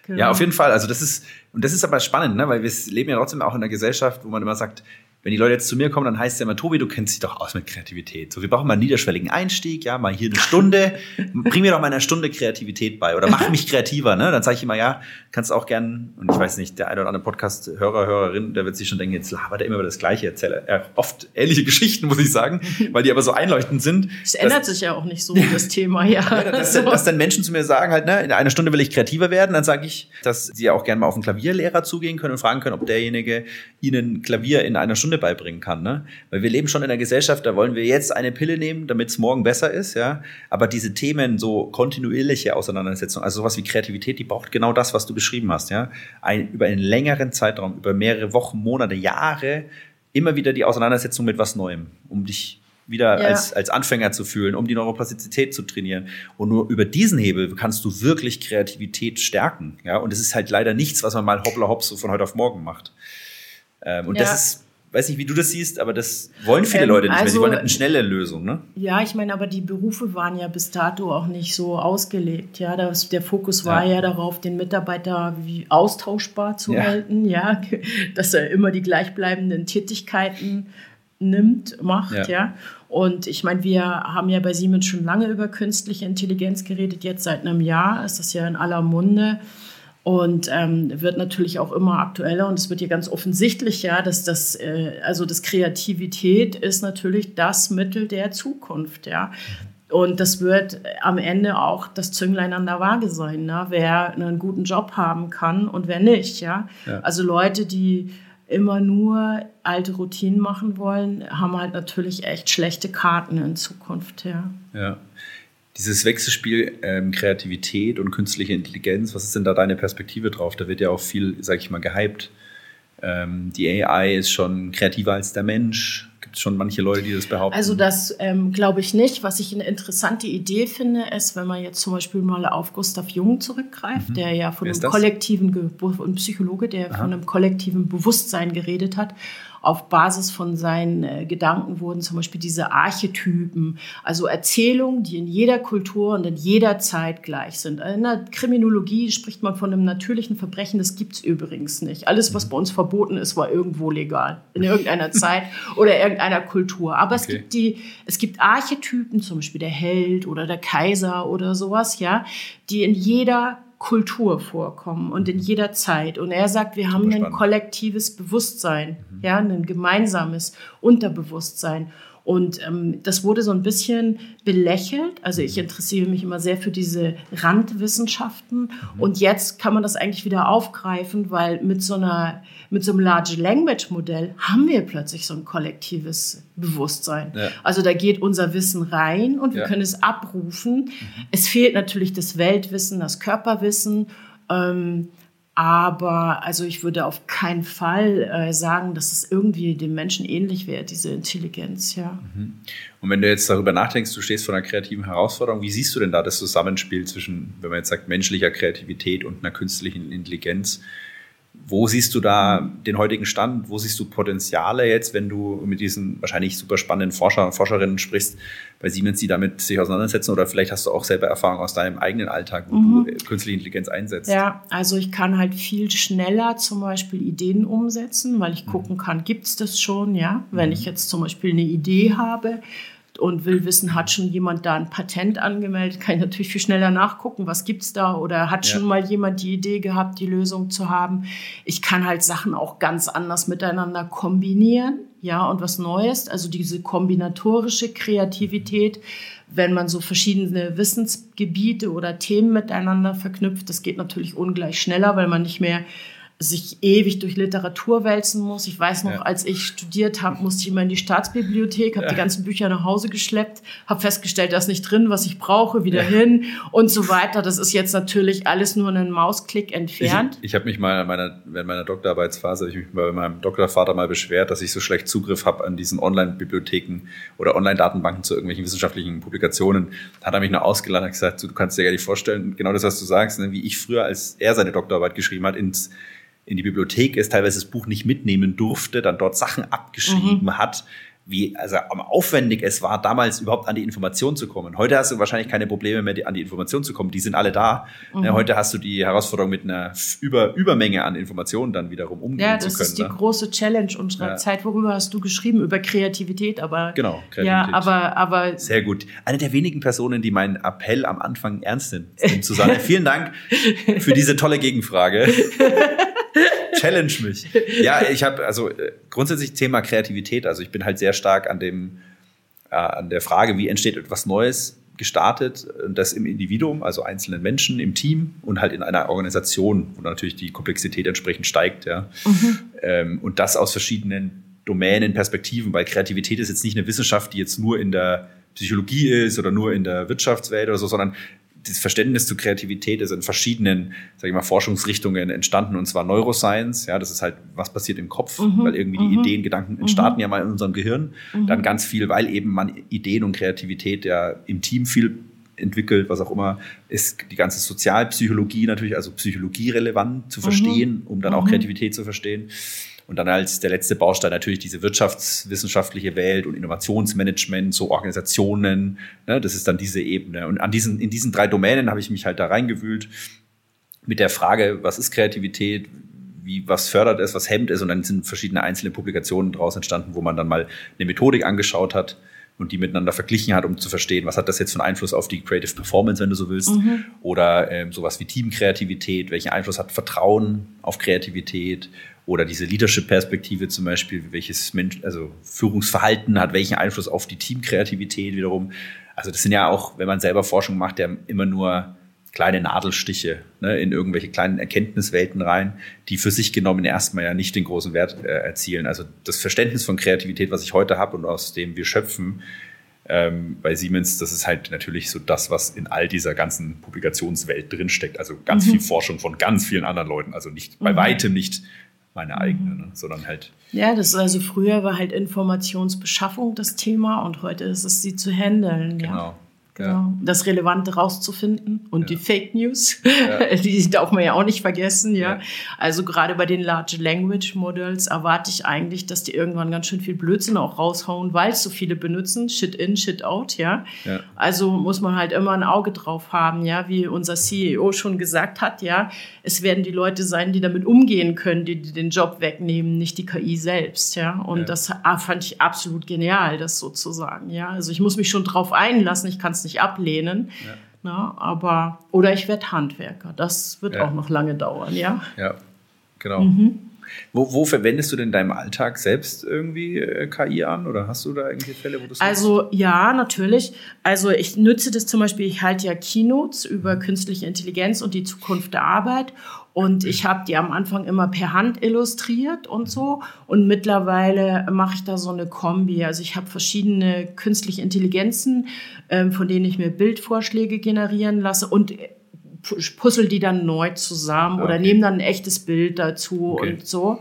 Genau. Ja, auf jeden Fall. Also das ist, und das ist aber spannend, ne? weil wir leben ja trotzdem auch in einer Gesellschaft, wo man immer sagt, wenn die Leute jetzt zu mir kommen, dann heißt es ja immer, Tobi, du kennst dich doch aus mit Kreativität. So, wir brauchen mal einen niederschwelligen Einstieg, ja, mal hier eine Stunde. *laughs* Bring mir doch mal eine Stunde Kreativität bei oder mach mich kreativer, ne? Dann sage ich immer, ja, kannst auch gern, und ich weiß nicht, der eine oder andere Podcast-Hörer, Hörerin, der wird sich schon denken, jetzt labert er immer über das Gleiche, erzähle er oft ähnliche Geschichten, muss ich sagen, *laughs* weil die aber so einleuchtend sind. Es ändert sich ja auch nicht so, das Thema, ja. *laughs* ja dass, so. dass, dann Menschen zu mir sagen halt, ne, in einer Stunde will ich kreativer werden, dann sage ich, dass sie ja auch gerne mal auf einen Klavierlehrer zugehen können und fragen können, ob derjenige ihnen Klavier in einer Stunde beibringen kann, ne? Weil wir leben schon in einer Gesellschaft, da wollen wir jetzt eine Pille nehmen, damit es morgen besser ist, ja. Aber diese Themen, so kontinuierliche Auseinandersetzung, also sowas wie Kreativität, die braucht genau das, was du beschrieben hast, ja. Ein, über einen längeren Zeitraum, über mehrere Wochen, Monate, Jahre, immer wieder die Auseinandersetzung mit was Neuem, um dich wieder ja. als, als Anfänger zu fühlen, um die Neuroplastizität zu trainieren. Und nur über diesen Hebel kannst du wirklich Kreativität stärken. Ja, und es ist halt leider nichts, was man mal hoppla hopp so von heute auf morgen macht. Ähm, und ja. das ist weiß nicht, wie du das siehst, aber das wollen viele ähm, Leute nicht also, mehr. Sie wollen halt eine schnelle Lösung, ne? Ja, ich meine, aber die Berufe waren ja bis dato auch nicht so ausgelegt. Ja, das, der Fokus war ja. ja darauf, den Mitarbeiter wie austauschbar zu ja. halten, ja, *laughs* dass er immer die gleichbleibenden Tätigkeiten nimmt, macht, ja. ja. Und ich meine, wir haben ja bei Siemens schon lange über künstliche Intelligenz geredet. Jetzt seit einem Jahr ist das ja in aller Munde und ähm, wird natürlich auch immer aktueller und es wird hier ganz offensichtlich ja, dass das äh, also das Kreativität ist natürlich das Mittel der Zukunft, ja. Und das wird am Ende auch das Zünglein an der Waage sein, ne? wer einen guten Job haben kann und wer nicht, ja. ja. Also Leute, die immer nur alte Routinen machen wollen, haben halt natürlich echt schlechte Karten in Zukunft, ja. Ja dieses Wechselspiel ähm, Kreativität und künstliche Intelligenz, was ist denn da deine Perspektive drauf? Da wird ja auch viel, sag ich mal, gehypt. Ähm, die AI ist schon kreativer als der Mensch. Gibt es schon manche Leute, die das behaupten? Also das ähm, glaube ich nicht. Was ich eine interessante Idee finde, ist, wenn man jetzt zum Beispiel mal auf Gustav Jung zurückgreift, mhm. der ja von einem kollektiven, ein Psychologe, der Aha. von einem kollektiven Bewusstsein geredet hat auf Basis von seinen äh, Gedanken wurden zum Beispiel diese Archetypen, also Erzählungen, die in jeder Kultur und in jeder Zeit gleich sind. In der Kriminologie spricht man von einem natürlichen Verbrechen, das gibt es übrigens nicht. Alles, was mhm. bei uns verboten ist, war irgendwo legal, in irgendeiner Zeit oder irgendeiner Kultur. Aber okay. es, gibt die, es gibt Archetypen, zum Beispiel der Held oder der Kaiser oder sowas, ja, die in jeder Kultur vorkommen und in jeder Zeit. Und er sagt, wir haben ein kollektives Bewusstsein, mhm. ja, ein gemeinsames Unterbewusstsein. Und ähm, das wurde so ein bisschen belächelt. Also ich interessiere mich immer sehr für diese Randwissenschaften. Mhm. Und jetzt kann man das eigentlich wieder aufgreifen, weil mit so einer mit so einem Large Language Modell haben wir plötzlich so ein kollektives Bewusstsein. Ja. Also da geht unser Wissen rein und wir ja. können es abrufen. Mhm. Es fehlt natürlich das Weltwissen, das Körperwissen. Ähm, aber also ich würde auf keinen Fall äh, sagen, dass es irgendwie dem Menschen ähnlich wäre, diese Intelligenz, ja. Mhm. Und wenn du jetzt darüber nachdenkst, du stehst vor einer kreativen Herausforderung, wie siehst du denn da das Zusammenspiel zwischen, wenn man jetzt sagt, menschlicher Kreativität und einer künstlichen Intelligenz? Wo siehst du da den heutigen Stand? Wo siehst du Potenziale jetzt, wenn du mit diesen wahrscheinlich super spannenden Forscher und Forscherinnen sprichst bei Siemens, die damit sich auseinandersetzen? Oder vielleicht hast du auch selber Erfahrung aus deinem eigenen Alltag, wo mhm. du künstliche Intelligenz einsetzt? Ja, also ich kann halt viel schneller zum Beispiel Ideen umsetzen, weil ich mhm. gucken kann, gibt es das schon? Ja, wenn mhm. ich jetzt zum Beispiel eine Idee habe, und will wissen, hat schon jemand da ein Patent angemeldet, kann ich natürlich viel schneller nachgucken, was gibt's da? Oder hat schon mal jemand die Idee gehabt, die Lösung zu haben. Ich kann halt Sachen auch ganz anders miteinander kombinieren, ja, und was Neues, also diese kombinatorische Kreativität, wenn man so verschiedene Wissensgebiete oder Themen miteinander verknüpft, das geht natürlich ungleich schneller, weil man nicht mehr sich ewig durch Literatur wälzen muss. Ich weiß noch, ja. als ich studiert habe, musste ich immer in die Staatsbibliothek, habe ja. die ganzen Bücher nach Hause geschleppt, habe festgestellt, da ist nicht drin, was ich brauche, wieder ja. hin und so weiter. Das ist jetzt natürlich alles nur einen Mausklick entfernt. Ich, ich habe mich mal meiner, während meiner Doktorarbeitsphase, ich mich bei meinem Doktorvater mal beschwert, dass ich so schlecht Zugriff habe an diesen Online-Bibliotheken oder Online-Datenbanken zu irgendwelchen wissenschaftlichen Publikationen. Da hat er mich nur ausgeladen und gesagt, du kannst dir gar nicht vorstellen, genau das, was du sagst, ne, wie ich früher, als er seine Doktorarbeit geschrieben hat, ins in die Bibliothek ist, teilweise das Buch nicht mitnehmen durfte, dann dort Sachen abgeschrieben mhm. hat, wie also aufwendig es war, damals überhaupt an die Information zu kommen. Heute hast du wahrscheinlich keine Probleme mehr, an die Information zu kommen. Die sind alle da. Mhm. Heute hast du die Herausforderung, mit einer Über Übermenge an Informationen dann wiederum umgehen ja, zu können. Ja, das ist die ne? große Challenge unserer ja. Zeit. Worüber hast du geschrieben? Über Kreativität, aber genau, Kreativität. ja, aber aber sehr gut. Eine der wenigen Personen, die meinen Appell am Anfang ernst nimmt, Susanne. Vielen Dank für diese tolle Gegenfrage. *laughs* Challenge mich. Ja, ich habe also äh, grundsätzlich Thema Kreativität. Also ich bin halt sehr stark an dem äh, an der Frage, wie entsteht etwas Neues gestartet, das im Individuum, also einzelnen Menschen, im Team und halt in einer Organisation, wo natürlich die Komplexität entsprechend steigt. Ja. Mhm. Ähm, und das aus verschiedenen Domänen, Perspektiven, weil Kreativität ist jetzt nicht eine Wissenschaft, die jetzt nur in der Psychologie ist oder nur in der Wirtschaftswelt oder so, sondern das Verständnis zu Kreativität ist in verschiedenen, sag ich mal, Forschungsrichtungen entstanden und zwar Neuroscience, ja, das ist halt, was passiert im Kopf, mhm. weil irgendwie die mhm. Ideen, Gedanken entstarten mhm. ja mal in unserem Gehirn. Mhm. Dann ganz viel, weil eben man Ideen und Kreativität ja im Team viel entwickelt, was auch immer, ist die ganze Sozialpsychologie natürlich, also Psychologie relevant zu verstehen, mhm. um dann auch mhm. Kreativität zu verstehen. Und dann als der letzte Baustein natürlich diese wirtschaftswissenschaftliche Welt und Innovationsmanagement, so Organisationen. Ne, das ist dann diese Ebene. Und an diesen, in diesen drei Domänen habe ich mich halt da reingewühlt mit der Frage, was ist Kreativität? Wie, was fördert es, was hemmt es? Und dann sind verschiedene einzelne Publikationen daraus entstanden, wo man dann mal eine Methodik angeschaut hat und die miteinander verglichen hat, um zu verstehen, was hat das jetzt für einen Einfluss auf die Creative Performance, wenn du so willst, mhm. oder ähm, sowas wie Teamkreativität, welchen Einfluss hat Vertrauen auf Kreativität oder diese Leadership-Perspektive zum Beispiel, welches Mensch, also Führungsverhalten hat welchen Einfluss auf die Teamkreativität wiederum. Also das sind ja auch, wenn man selber Forschung macht, ja immer nur kleine Nadelstiche ne, in irgendwelche kleinen Erkenntniswelten rein, die für sich genommen erstmal ja nicht den großen Wert äh, erzielen. Also das Verständnis von Kreativität, was ich heute habe und aus dem wir schöpfen, ähm, bei Siemens, das ist halt natürlich so das, was in all dieser ganzen Publikationswelt drinsteckt. Also ganz mhm. viel Forschung von ganz vielen anderen Leuten. Also nicht bei mhm. weitem nicht meine eigene, mhm. ne? sondern halt. Ja, das ist also früher war halt Informationsbeschaffung das Thema und heute ist es sie zu handeln. Genau. Ja. Genau. Das Relevante rauszufinden und ja. die Fake News, ja. *laughs* die darf man ja auch nicht vergessen, ja. ja. Also gerade bei den Large Language Models erwarte ich eigentlich, dass die irgendwann ganz schön viel Blödsinn auch raushauen, weil es so viele benutzen, Shit in, Shit out, ja. Also muss man halt immer ein Auge drauf haben, ja, wie unser CEO schon gesagt hat, ja. Es werden die Leute sein, die damit umgehen können, die, die den Job wegnehmen, nicht die KI selbst, ja. Und das fand ich absolut genial, das sozusagen, ja. Also ich muss mich schon drauf einlassen, ich kann es nicht ablehnen. Ja. Na, aber, oder ich werde Handwerker. Das wird ja. auch noch lange dauern, ja. Ja, genau. Mhm. Wo, wo, verwendest du denn in deinem Alltag selbst irgendwie äh, KI an oder hast du da irgendwelche Fälle, wo du Also nutzt? ja, natürlich. Also ich nütze das zum Beispiel, ich halte ja Keynotes über künstliche Intelligenz und die Zukunft der Arbeit und ich habe die am Anfang immer per Hand illustriert und so. Und mittlerweile mache ich da so eine Kombi. Also ich habe verschiedene künstliche Intelligenzen, ähm, von denen ich mir Bildvorschläge generieren lasse und puzzle die dann neu zusammen okay. oder nehme dann ein echtes Bild dazu okay. und so.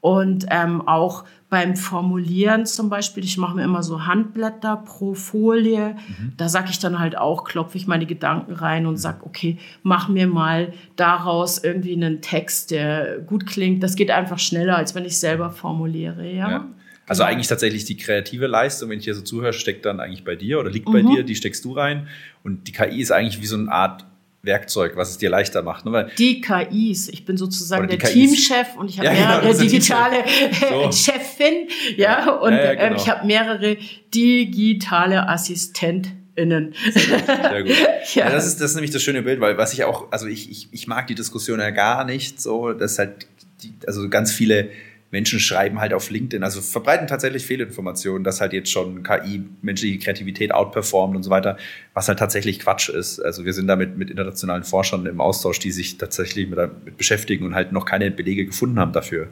Und ähm, auch beim Formulieren zum Beispiel, ich mache mir immer so Handblätter pro Folie. Mhm. Da sage ich dann halt auch, klopfe ich meine Gedanken rein und sage, okay, mach mir mal daraus irgendwie einen Text, der gut klingt. Das geht einfach schneller, als wenn ich selber formuliere. Ja. ja. Also genau. eigentlich tatsächlich die kreative Leistung, wenn ich hier so zuhöre, steckt dann eigentlich bei dir oder liegt bei mhm. dir, die steckst du rein. Und die KI ist eigentlich wie so eine Art Werkzeug, was es dir leichter macht. Ne? Weil die KIs, ich bin sozusagen der KIs. Teamchef und ich habe ja, genau, mehrere genau, digitale *laughs* so. Chefin, ja, und ja, ja, ähm, genau. ich habe mehrere digitale AssistentInnen. Sehr gut. *laughs* ja. ja. das, ist, das ist nämlich das schöne Bild, weil was ich auch, also ich, ich, ich mag die Diskussion ja gar nicht so, dass halt, die, also ganz viele Menschen schreiben halt auf LinkedIn, also verbreiten tatsächlich Fehlinformationen, dass halt jetzt schon KI menschliche Kreativität outperformt und so weiter, was halt tatsächlich Quatsch ist. Also wir sind damit mit internationalen Forschern im Austausch, die sich tatsächlich mit, damit beschäftigen und halt noch keine Belege gefunden haben dafür.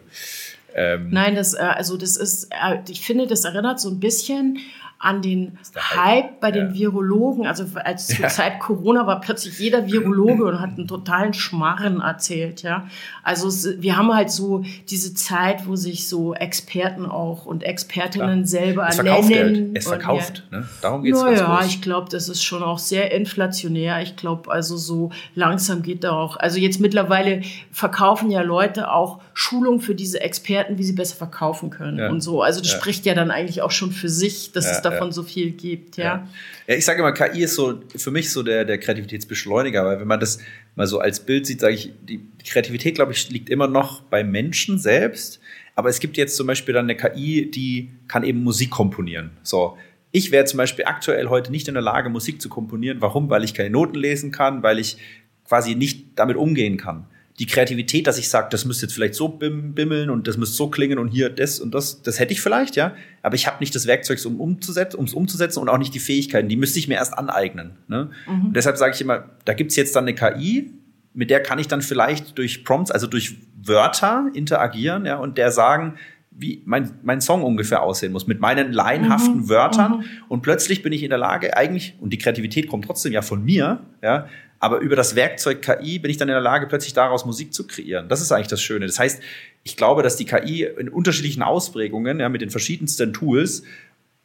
Ähm Nein, das, äh, also das ist, äh, ich finde, das erinnert so ein bisschen an den Hype bei den Virologen. Also als zur ja. Zeit Corona war plötzlich jeder Virologe und hat einen totalen Schmarren erzählt, ja. Also wir haben halt so diese Zeit, wo sich so Experten auch und Expertinnen Klar. selber es verkauft Geld. Es verkauft, ja. ne? Darum geht's naja, ganz ich glaube, das ist schon auch sehr inflationär. Ich glaube, also so langsam geht da auch. Also jetzt mittlerweile verkaufen ja Leute auch Schulung für diese Experten, wie sie besser verkaufen können und so. Also das spricht ja dann eigentlich auch schon für sich, dass es da davon ja. so viel gibt, ja. ja. ja ich sage immer, KI ist so für mich so der, der Kreativitätsbeschleuniger, weil wenn man das mal so als Bild sieht, sage ich, die Kreativität, glaube ich, liegt immer noch beim Menschen selbst. Aber es gibt jetzt zum Beispiel dann eine KI, die kann eben Musik komponieren. So, ich wäre zum Beispiel aktuell heute nicht in der Lage, Musik zu komponieren. Warum? Weil ich keine Noten lesen kann, weil ich quasi nicht damit umgehen kann die Kreativität, dass ich sage, das müsste jetzt vielleicht so bim, bimmeln und das müsste so klingen und hier das und das, das hätte ich vielleicht, ja. Aber ich habe nicht das Werkzeug, um umzusetzen, um es umzusetzen und auch nicht die Fähigkeiten. Die müsste ich mir erst aneignen. Ne? Mhm. Und deshalb sage ich immer, da gibt's jetzt dann eine KI, mit der kann ich dann vielleicht durch Prompts, also durch Wörter interagieren, ja, und der sagen, wie mein, mein Song ungefähr aussehen muss, mit meinen laienhaften mhm. Wörtern. Mhm. Und plötzlich bin ich in der Lage, eigentlich, und die Kreativität kommt trotzdem ja von mir, ja, aber über das Werkzeug KI bin ich dann in der Lage, plötzlich daraus Musik zu kreieren. Das ist eigentlich das Schöne. Das heißt, ich glaube, dass die KI in unterschiedlichen Ausprägungen, ja, mit den verschiedensten Tools,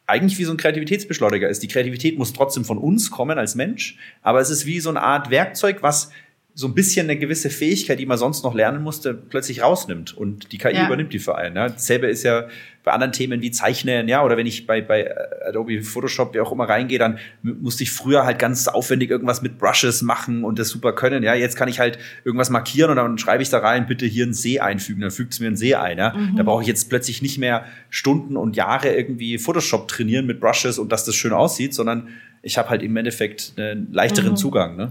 eigentlich wie so ein Kreativitätsbeschleuniger ist. Die Kreativität muss trotzdem von uns kommen als Mensch, aber es ist wie so eine Art Werkzeug, was so ein bisschen eine gewisse Fähigkeit, die man sonst noch lernen musste, plötzlich rausnimmt und die KI ja. übernimmt die für einen. Ja. Dasselbe ist ja bei anderen Themen wie Zeichnen, ja, oder wenn ich bei, bei Adobe Photoshop wie auch immer reingehe, dann musste ich früher halt ganz aufwendig irgendwas mit Brushes machen und das super können. Ja, jetzt kann ich halt irgendwas markieren und dann schreibe ich da rein, bitte hier einen See einfügen, dann fügt es mir einen See ein. Ja. Mhm. Da brauche ich jetzt plötzlich nicht mehr Stunden und Jahre irgendwie Photoshop trainieren mit Brushes und dass das schön aussieht, sondern ich habe halt im Endeffekt einen leichteren mhm. Zugang. Ne?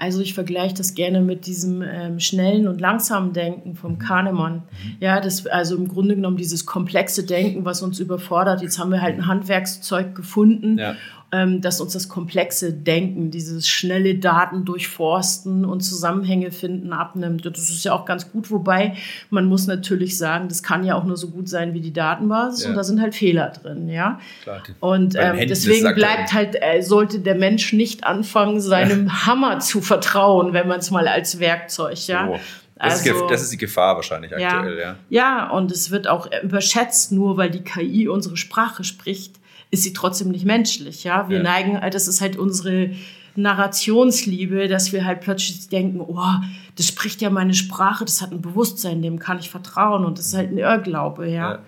Also ich vergleiche das gerne mit diesem ähm, schnellen und langsamen Denken vom mhm. Kahnemann. Mhm. Ja, das also im Grunde genommen dieses komplexe Denken, was uns überfordert. Jetzt haben wir halt ein Handwerkszeug gefunden ja dass uns das komplexe Denken, dieses schnelle Daten durchforsten und Zusammenhänge finden abnimmt. Und das ist ja auch ganz gut, wobei man muss natürlich sagen, das kann ja auch nur so gut sein wie die Datenbasis ja. und da sind halt Fehler drin, ja. Klar, und ähm, deswegen bleibt halt, äh, sollte der Mensch nicht anfangen, seinem ja. Hammer zu vertrauen, wenn man es mal als Werkzeug, ja. Oh. Das, also, ist, das, ist, die Gefahr wahrscheinlich aktuell, ja. Ja, und es wird auch überschätzt, nur weil die KI unsere Sprache spricht ist sie trotzdem nicht menschlich. Ja, wir ja. neigen, äh, das ist halt unsere Narrationsliebe, dass wir halt plötzlich denken, oh, das spricht ja meine Sprache, das hat ein Bewusstsein, dem kann ich vertrauen und das ist halt ein Irrglaube, ja. ja.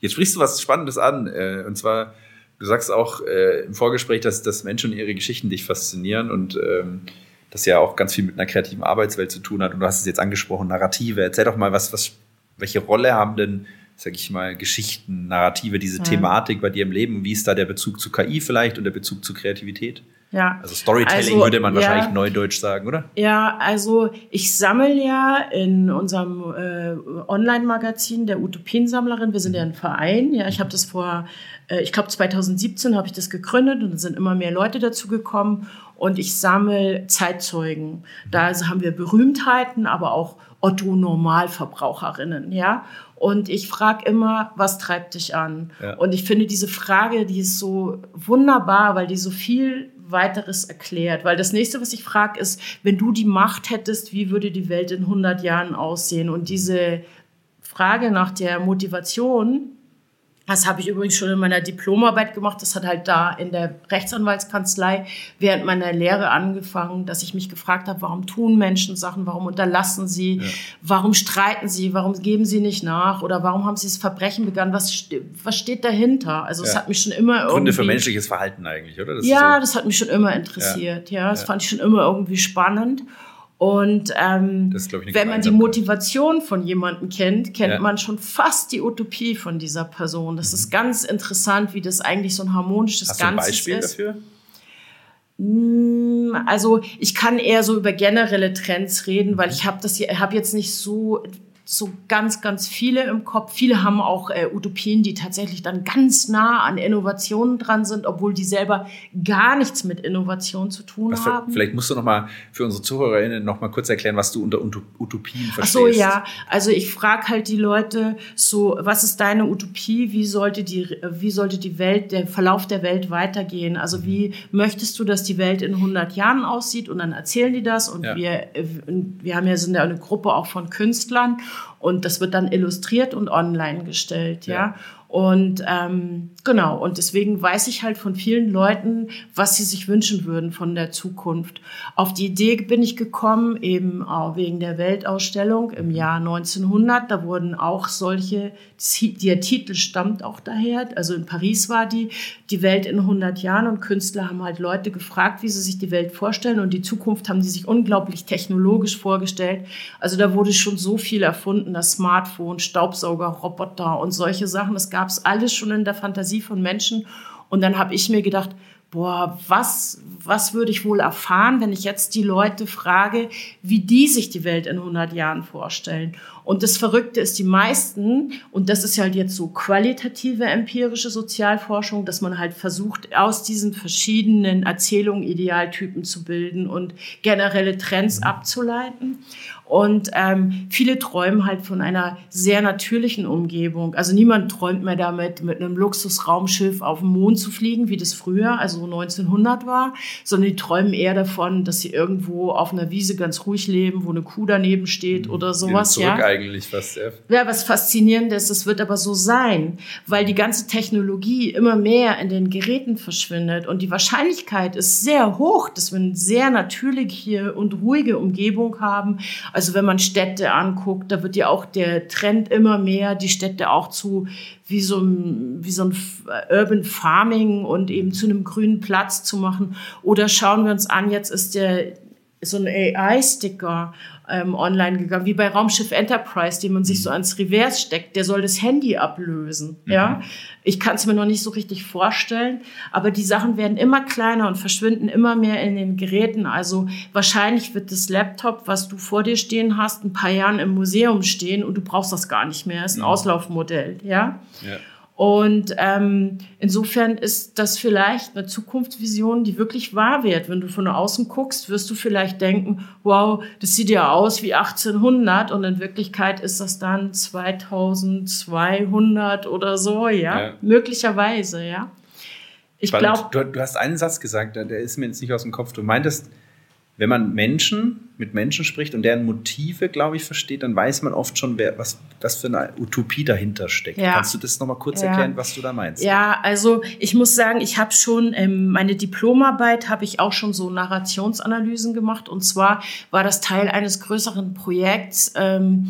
Jetzt sprichst du was Spannendes an, äh, und zwar, du sagst auch äh, im Vorgespräch, dass, dass Menschen und ihre Geschichten dich faszinieren und ähm, das ja auch ganz viel mit einer kreativen Arbeitswelt zu tun hat. Und du hast es jetzt angesprochen, Narrative. Erzähl doch mal, was, was, welche Rolle haben denn sag ich mal, Geschichten, Narrative, diese ja. Thematik bei dir im Leben? Wie ist da der Bezug zu KI vielleicht und der Bezug zu Kreativität? Ja. Also Storytelling also, würde man ja, wahrscheinlich neudeutsch sagen, oder? Ja, also ich sammle ja in unserem äh, Online-Magazin der Utopiensammlerin, wir sind ja ein Verein, ja, ich habe das vor, äh, ich glaube 2017 habe ich das gegründet und es sind immer mehr Leute dazu gekommen und ich sammle Zeitzeugen. Da also haben wir Berühmtheiten, aber auch Otto Normalverbraucherinnen, ja. Und ich frage immer, was treibt dich an? Ja. Und ich finde diese Frage, die ist so wunderbar, weil die so viel weiteres erklärt. Weil das nächste, was ich frage, ist, wenn du die Macht hättest, wie würde die Welt in 100 Jahren aussehen? Und diese Frage nach der Motivation, das habe ich übrigens schon in meiner Diplomarbeit gemacht. Das hat halt da in der Rechtsanwaltskanzlei während meiner Lehre angefangen, dass ich mich gefragt habe, warum tun Menschen Sachen, warum unterlassen sie, ja. warum streiten sie, warum geben sie nicht nach oder warum haben sie das Verbrechen begangen, was, was steht dahinter? Also es ja. hat mich schon immer irgendwie... Gründe für menschliches Verhalten eigentlich, oder? Das ja, so. das hat mich schon immer interessiert. Ja, ja das fand ich schon immer irgendwie spannend. Und ähm, wenn man die Motivation von jemandem kennt, kennt ja. man schon fast die Utopie von dieser Person. Das mhm. ist ganz interessant, wie das eigentlich so ein harmonisches Hast Ganzes ist. Hast du ein Beispiel dafür? Mm, also ich kann eher so über generelle Trends reden, weil ich habe das, habe jetzt nicht so so ganz, ganz viele im Kopf. Viele haben auch äh, Utopien, die tatsächlich dann ganz nah an Innovationen dran sind, obwohl die selber gar nichts mit Innovation zu tun was haben. Vielleicht musst du noch mal für unsere ZuhörerInnen noch mal kurz erklären, was du unter Utopien verstehst. Ach so, ja. Also ich frage halt die Leute so, was ist deine Utopie? Wie sollte die, wie sollte die Welt, der Verlauf der Welt weitergehen? Also wie möchtest du, dass die Welt in 100 Jahren aussieht? Und dann erzählen die das und ja. wir, äh, wir haben ja, sind ja eine Gruppe auch von Künstlern und das wird dann illustriert und online gestellt, ja. ja. Und ähm, genau, und deswegen weiß ich halt von vielen Leuten, was sie sich wünschen würden von der Zukunft. Auf die Idee bin ich gekommen, eben auch wegen der Weltausstellung im Jahr 1900. Da wurden auch solche, der Titel stammt auch daher, also in Paris war die, die Welt in 100 Jahren und Künstler haben halt Leute gefragt, wie sie sich die Welt vorstellen und die Zukunft haben die sich unglaublich technologisch vorgestellt. Also da wurde schon so viel erfunden, das Smartphone, Staubsauger, Roboter und solche Sachen. Es gab es alles schon in der Fantasie von Menschen. Und dann habe ich mir gedacht, boah, was, was würde ich wohl erfahren, wenn ich jetzt die Leute frage, wie die sich die Welt in 100 Jahren vorstellen? Und das Verrückte ist, die meisten, und das ist halt jetzt so qualitative empirische Sozialforschung, dass man halt versucht, aus diesen verschiedenen Erzählungen Idealtypen zu bilden und generelle Trends abzuleiten. Und ähm, viele träumen halt von einer sehr natürlichen Umgebung. Also niemand träumt mehr damit, mit einem Luxusraumschiff auf den Mond zu fliegen, wie das früher, also 1900 war, sondern die träumen eher davon, dass sie irgendwo auf einer Wiese ganz ruhig leben, wo eine Kuh daneben steht mhm. oder sowas. Zurück ja, eigentlich fast. Ja. ja, was faszinierend ist, es wird aber so sein, weil die ganze Technologie immer mehr in den Geräten verschwindet und die Wahrscheinlichkeit ist sehr hoch, dass wir eine sehr natürliche und ruhige Umgebung haben also wenn man Städte anguckt, da wird ja auch der Trend immer mehr, die Städte auch zu wie so ein, wie so ein Urban Farming und eben zu einem grünen Platz zu machen. Oder schauen wir uns an, jetzt ist der so ein AI-Sticker ähm, online gegangen, wie bei Raumschiff Enterprise, den man sich so ans Revers steckt. Der soll das Handy ablösen. Mhm. Ja, ich kann es mir noch nicht so richtig vorstellen, aber die Sachen werden immer kleiner und verschwinden immer mehr in den Geräten. Also wahrscheinlich wird das Laptop, was du vor dir stehen hast, ein paar Jahren im Museum stehen und du brauchst das gar nicht mehr. Ist ein mhm. Auslaufmodell. Ja. ja. Und ähm, insofern ist das vielleicht eine Zukunftsvision, die wirklich wahr wird. Wenn du von außen guckst, wirst du vielleicht denken, wow, das sieht ja aus wie 1800 und in Wirklichkeit ist das dann 2200 oder so, ja, ja. möglicherweise, ja. Ich glaube, du, du, hast einen Satz gesagt, der ist mir jetzt nicht aus dem Kopf. Du meintest, wenn man Menschen mit Menschen spricht und deren Motive, glaube ich, versteht, dann weiß man oft schon, wer, was, was für eine Utopie dahinter steckt. Ja. Kannst du das nochmal kurz ja. erklären, was du da meinst? Ja, also ich muss sagen, ich habe schon ähm, meine Diplomarbeit habe ich auch schon so Narrationsanalysen gemacht und zwar war das Teil eines größeren Projekts ähm,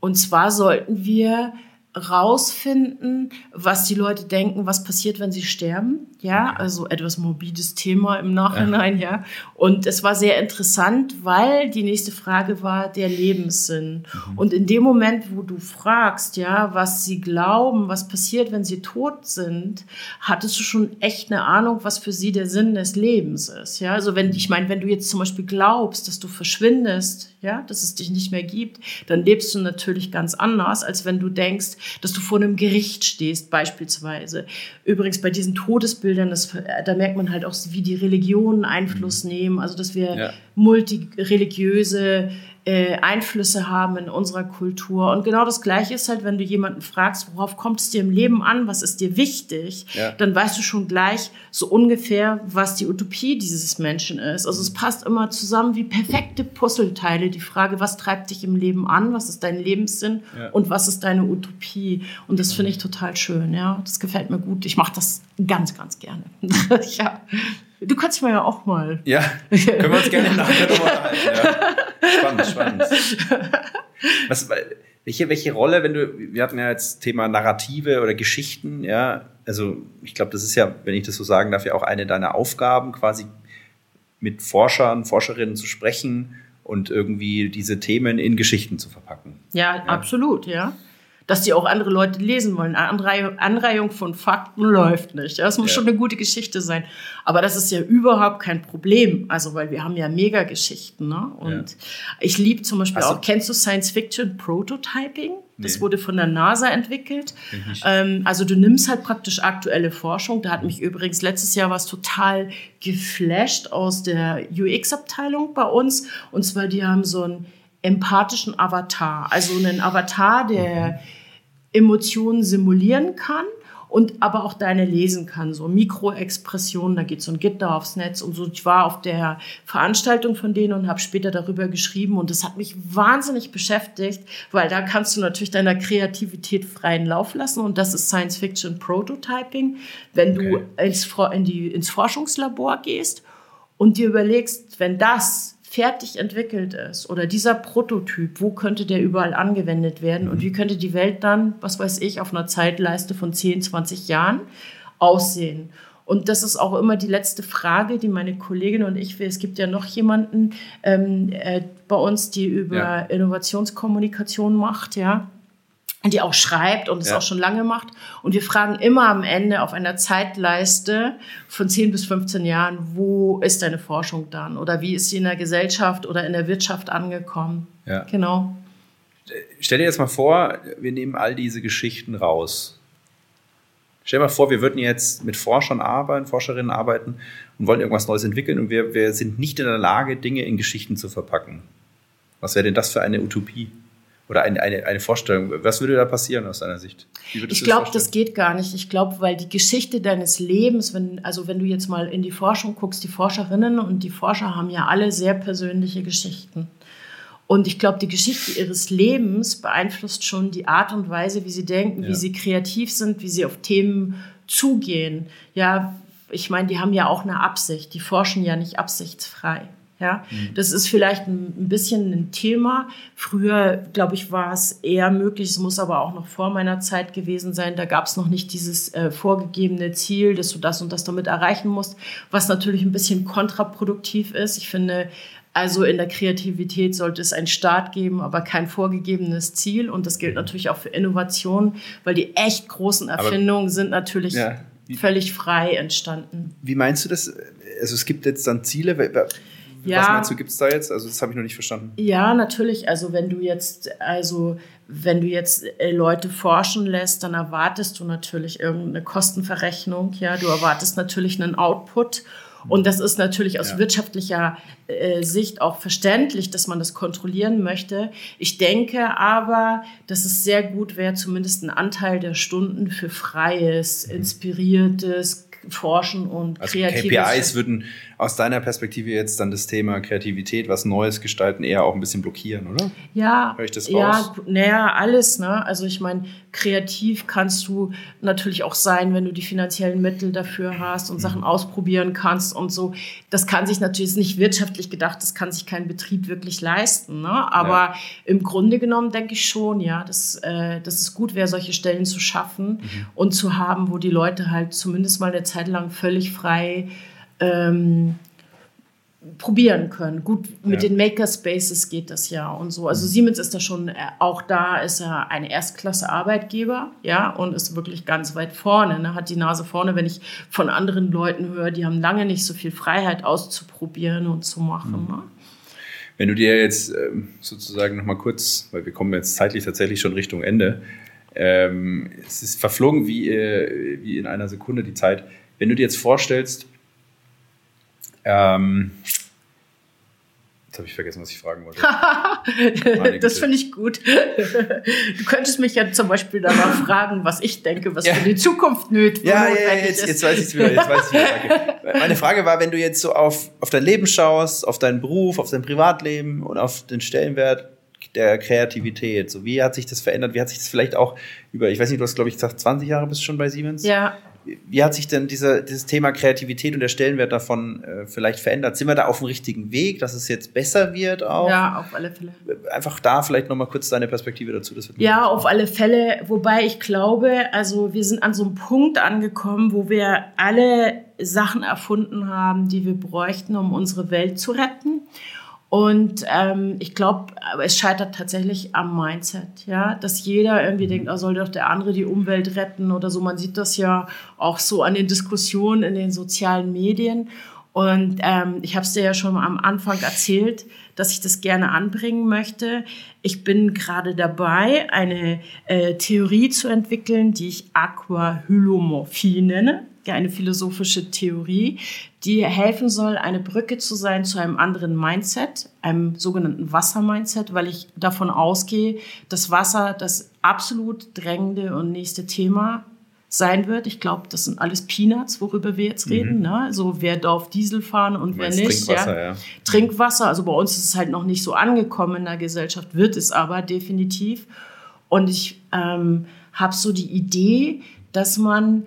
und zwar sollten wir rausfinden, was die Leute denken, was passiert, wenn sie sterben. Ja, also etwas morbides Thema im Nachhinein, ja. ja. Und es war sehr interessant, weil die nächste Frage war der Lebenssinn. Mhm. Und in dem Moment, wo du fragst, ja, was sie glauben, was passiert, wenn sie tot sind, hattest du schon echt eine Ahnung, was für sie der Sinn des Lebens ist. Ja, also wenn, ich meine, wenn du jetzt zum Beispiel glaubst, dass du verschwindest, ja, dass es dich nicht mehr gibt, dann lebst du natürlich ganz anders, als wenn du denkst, dass du vor einem Gericht stehst, beispielsweise. Übrigens bei diesen Todesbildern, das, da merkt man halt auch, wie die Religionen Einfluss mhm. nehmen, also dass wir ja. Multireligiöse äh, Einflüsse haben in unserer Kultur. Und genau das Gleiche ist halt, wenn du jemanden fragst, worauf kommt es dir im Leben an, was ist dir wichtig, ja. dann weißt du schon gleich so ungefähr, was die Utopie dieses Menschen ist. Also es passt immer zusammen wie perfekte Puzzleteile. Die Frage, was treibt dich im Leben an, was ist dein Lebenssinn ja. und was ist deine Utopie. Und das finde ich total schön. Ja, das gefällt mir gut. Ich mache das ganz, ganz gerne. *laughs* ja. Du kannst mir ja auch mal. Ja, können wir uns gerne nachher nochmal unterhalten. Ja. Spannend, spannend. Was, welche, welche Rolle, wenn du, wir hatten ja jetzt Thema Narrative oder Geschichten, ja, also ich glaube, das ist ja, wenn ich das so sagen darf, ja auch eine deiner Aufgaben, quasi mit Forschern, Forscherinnen zu sprechen und irgendwie diese Themen in Geschichten zu verpacken. Ja, ja. absolut, ja dass die auch andere Leute lesen wollen. Anreihung, Anreihung von Fakten läuft nicht. Das muss ja. schon eine gute Geschichte sein. Aber das ist ja überhaupt kein Problem. Also, weil wir haben ja Megageschichten. Ne? Und ja. ich liebe zum Beispiel also, auch, kennst du Science Fiction Prototyping? Das nee. wurde von der NASA entwickelt. Ähm, also du nimmst halt praktisch aktuelle Forschung. Da hat mich übrigens letztes Jahr was total geflasht aus der UX-Abteilung bei uns. Und zwar, die haben so einen empathischen Avatar. Also einen Avatar, der mhm. Emotionen simulieren kann und aber auch deine lesen kann, so Mikroexpressionen, da geht so ein Gitter aufs Netz und so. Ich war auf der Veranstaltung von denen und habe später darüber geschrieben und das hat mich wahnsinnig beschäftigt, weil da kannst du natürlich deiner Kreativität freien Lauf lassen und das ist Science Fiction Prototyping, wenn okay. du ins, in die, ins Forschungslabor gehst und dir überlegst, wenn das fertig entwickelt ist oder dieser Prototyp, wo könnte der überall angewendet werden und mhm. wie könnte die Welt dann, was weiß ich, auf einer Zeitleiste von 10, 20 Jahren aussehen. Und das ist auch immer die letzte Frage, die meine Kollegin und ich, es gibt ja noch jemanden ähm, äh, bei uns, die über ja. Innovationskommunikation macht, ja die auch schreibt und es ja. auch schon lange macht. Und wir fragen immer am Ende auf einer Zeitleiste von 10 bis 15 Jahren, wo ist deine Forschung dann? Oder wie ist sie in der Gesellschaft oder in der Wirtschaft angekommen? Ja. Genau. Stell dir jetzt mal vor, wir nehmen all diese Geschichten raus. Stell dir mal vor, wir würden jetzt mit Forschern arbeiten, Forscherinnen arbeiten und wollen irgendwas Neues entwickeln und wir, wir sind nicht in der Lage, Dinge in Geschichten zu verpacken. Was wäre denn das für eine Utopie? Oder eine, eine, eine Vorstellung? Was würde da passieren aus deiner Sicht? Ich glaube, das geht gar nicht. Ich glaube, weil die Geschichte deines Lebens, wenn, also wenn du jetzt mal in die Forschung guckst, die Forscherinnen und die Forscher haben ja alle sehr persönliche Geschichten. Und ich glaube, die Geschichte ihres Lebens beeinflusst schon die Art und Weise, wie sie denken, ja. wie sie kreativ sind, wie sie auf Themen zugehen. Ja, ich meine, die haben ja auch eine Absicht. Die forschen ja nicht absichtsfrei. Ja, mhm. das ist vielleicht ein, bisschen ein Thema. Früher, glaube ich, war es eher möglich. Es muss aber auch noch vor meiner Zeit gewesen sein. Da gab es noch nicht dieses äh, vorgegebene Ziel, dass du das und das damit erreichen musst, was natürlich ein bisschen kontraproduktiv ist. Ich finde, also in der Kreativität sollte es einen Start geben, aber kein vorgegebenes Ziel. Und das gilt natürlich auch für Innovation, weil die echt großen Erfindungen aber, sind natürlich ja, wie, völlig frei entstanden. Wie meinst du das? Also es gibt jetzt dann Ziele. Ja, Was meinst du, gibt es da jetzt? Also das habe ich noch nicht verstanden. Ja, natürlich. Also wenn du jetzt, also wenn du jetzt äh, Leute forschen lässt, dann erwartest du natürlich irgendeine Kostenverrechnung. Ja, du erwartest natürlich einen Output. Und das ist natürlich aus ja. wirtschaftlicher äh, Sicht auch verständlich, dass man das kontrollieren möchte. Ich denke aber, dass es sehr gut wäre, zumindest einen Anteil der Stunden für freies, mhm. inspiriertes, Forschen und also KPIs würden aus deiner Perspektive jetzt dann das Thema Kreativität, was Neues gestalten, eher auch ein bisschen blockieren, oder? Ja, Hör ich das raus? ja, naja, alles. Ne? Also ich meine, kreativ kannst du natürlich auch sein, wenn du die finanziellen Mittel dafür hast und mhm. Sachen ausprobieren kannst und so. Das kann sich natürlich nicht wirtschaftlich gedacht, das kann sich kein Betrieb wirklich leisten. Ne? Aber ja. im Grunde genommen denke ich schon, ja, dass, äh, dass es gut wäre, solche Stellen zu schaffen mhm. und zu haben, wo die Leute halt zumindest mal eine Zeit lang völlig frei ähm, probieren können. Gut, mit ja. den Makerspaces geht das ja und so. Also mhm. Siemens ist da schon, äh, auch da ist er ein Erstklasse-Arbeitgeber, ja, und ist wirklich ganz weit vorne, ne? hat die Nase vorne, wenn ich von anderen Leuten höre, die haben lange nicht so viel Freiheit auszuprobieren und zu machen. Mhm. Ne? Wenn du dir jetzt ähm, sozusagen nochmal kurz, weil wir kommen jetzt zeitlich tatsächlich schon Richtung Ende, ähm, es ist verflogen wie, äh, wie in einer Sekunde die Zeit. Wenn du dir jetzt vorstellst, ähm, Jetzt habe ich vergessen, was ich fragen wollte. *laughs* das finde ich gut. Du könntest mich ja zum Beispiel danach fragen, was ich denke, was ja. für die Zukunft nötig ja, ja, ja, jetzt, jetzt weiß ich es wieder. Jetzt weiß ich wieder. *laughs* Meine Frage war, wenn du jetzt so auf, auf dein Leben schaust, auf deinen Beruf, auf dein Privatleben und auf den Stellenwert der Kreativität, so wie hat sich das verändert? Wie hat sich das vielleicht auch über, ich weiß nicht, du hast glaube ich gesagt, 20 Jahre bist du schon bei Siemens? Ja wie hat sich denn diese, dieses Thema Kreativität und der Stellenwert davon äh, vielleicht verändert? Sind wir da auf dem richtigen Weg, dass es jetzt besser wird auch? Ja, auf alle Fälle. Einfach da vielleicht nochmal kurz deine Perspektive dazu. ja, auf alle Fälle. Wobei ich glaube, also wir sind an so einem Punkt angekommen, wo wir alle Sachen erfunden haben, die wir bräuchten, um unsere Welt zu retten. Und ähm, ich glaube, es scheitert tatsächlich am Mindset, ja, dass jeder irgendwie denkt, oh, soll doch der andere die Umwelt retten oder so. Man sieht das ja auch so an den Diskussionen in den sozialen Medien. Und ähm, ich habe es dir ja schon am Anfang erzählt, dass ich das gerne anbringen möchte. Ich bin gerade dabei, eine äh, Theorie zu entwickeln, die ich Aquahylomorphie nenne eine philosophische Theorie, die helfen soll, eine Brücke zu sein zu einem anderen Mindset, einem sogenannten Wasser-Mindset, weil ich davon ausgehe, dass Wasser das absolut drängende und nächste Thema sein wird. Ich glaube, das sind alles Peanuts, worüber wir jetzt reden. Mhm. Ne? So wer darf Diesel fahren und wer nicht. Trinkwasser, ja. ja. Trinkwasser, also bei uns ist es halt noch nicht so angekommen in der Gesellschaft, wird es aber definitiv. Und ich ähm, habe so die Idee, dass man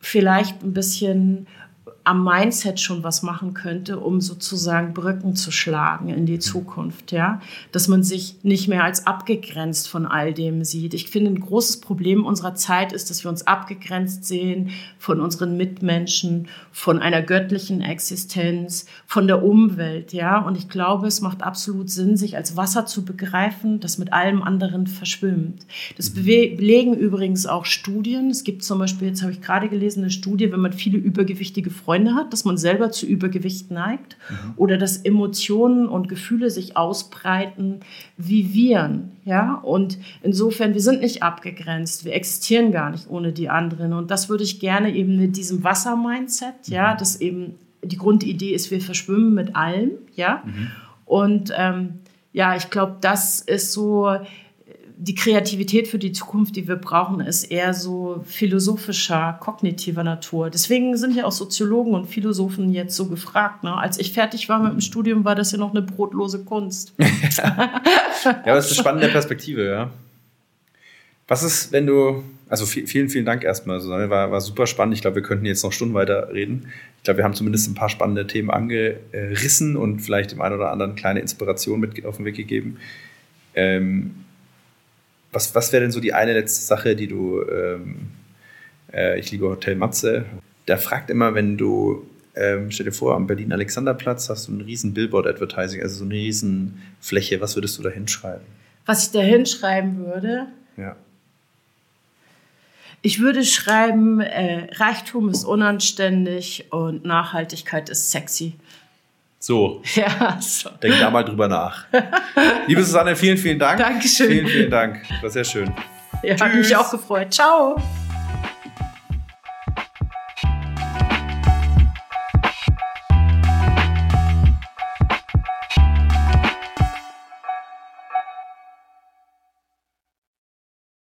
vielleicht ein bisschen am Mindset schon was machen könnte, um sozusagen Brücken zu schlagen in die Zukunft, ja, dass man sich nicht mehr als abgegrenzt von all dem sieht. Ich finde, ein großes Problem unserer Zeit ist, dass wir uns abgegrenzt sehen von unseren Mitmenschen, von einer göttlichen Existenz, von der Umwelt, ja, und ich glaube, es macht absolut Sinn, sich als Wasser zu begreifen, das mit allem anderen verschwimmt. Das mhm. belegen übrigens auch Studien. Es gibt zum Beispiel, jetzt habe ich gerade gelesen, eine Studie, wenn man viele übergewichtige Freunde Freunde hat, dass man selber zu Übergewicht neigt mhm. oder dass Emotionen und Gefühle sich ausbreiten wie Viren. Ja? Und insofern, wir sind nicht abgegrenzt, wir existieren gar nicht ohne die anderen. Und das würde ich gerne eben mit diesem Wasser-Mindset, ja, mhm. das eben die Grundidee ist, wir verschwimmen mit allem, ja. Mhm. Und ähm, ja, ich glaube, das ist so die Kreativität für die Zukunft, die wir brauchen, ist eher so philosophischer, kognitiver Natur. Deswegen sind ja auch Soziologen und Philosophen jetzt so gefragt. Ne? Als ich fertig war mit dem Studium, war das ja noch eine brotlose Kunst. *laughs* ja, es ist eine spannende Perspektive, ja. Was ist, wenn du, also vielen, vielen Dank erstmal, Susanne, war, war super spannend. Ich glaube, wir könnten jetzt noch Stunden weiter reden. Ich glaube, wir haben zumindest ein paar spannende Themen angerissen und vielleicht dem einen oder anderen kleine Inspiration mit auf den Weg gegeben. Ähm, was, was wäre denn so die eine letzte Sache, die du, ähm, äh, ich liebe Hotel Matze, der fragt immer, wenn du, ähm, stell dir vor, am Berlin-Alexanderplatz hast du ein riesen Billboard-Advertising, also so eine riesen Fläche, was würdest du da hinschreiben? Was ich da hinschreiben würde? Ja. Ich würde schreiben, äh, Reichtum ist unanständig und Nachhaltigkeit ist sexy. So. *laughs* Ja, so. Denk da mal drüber nach. *laughs* Liebe Susanne, vielen, vielen Dank. Dankeschön. Vielen, vielen Dank. War sehr schön. Ja, Tschüss. hat mich auch gefreut. Ciao.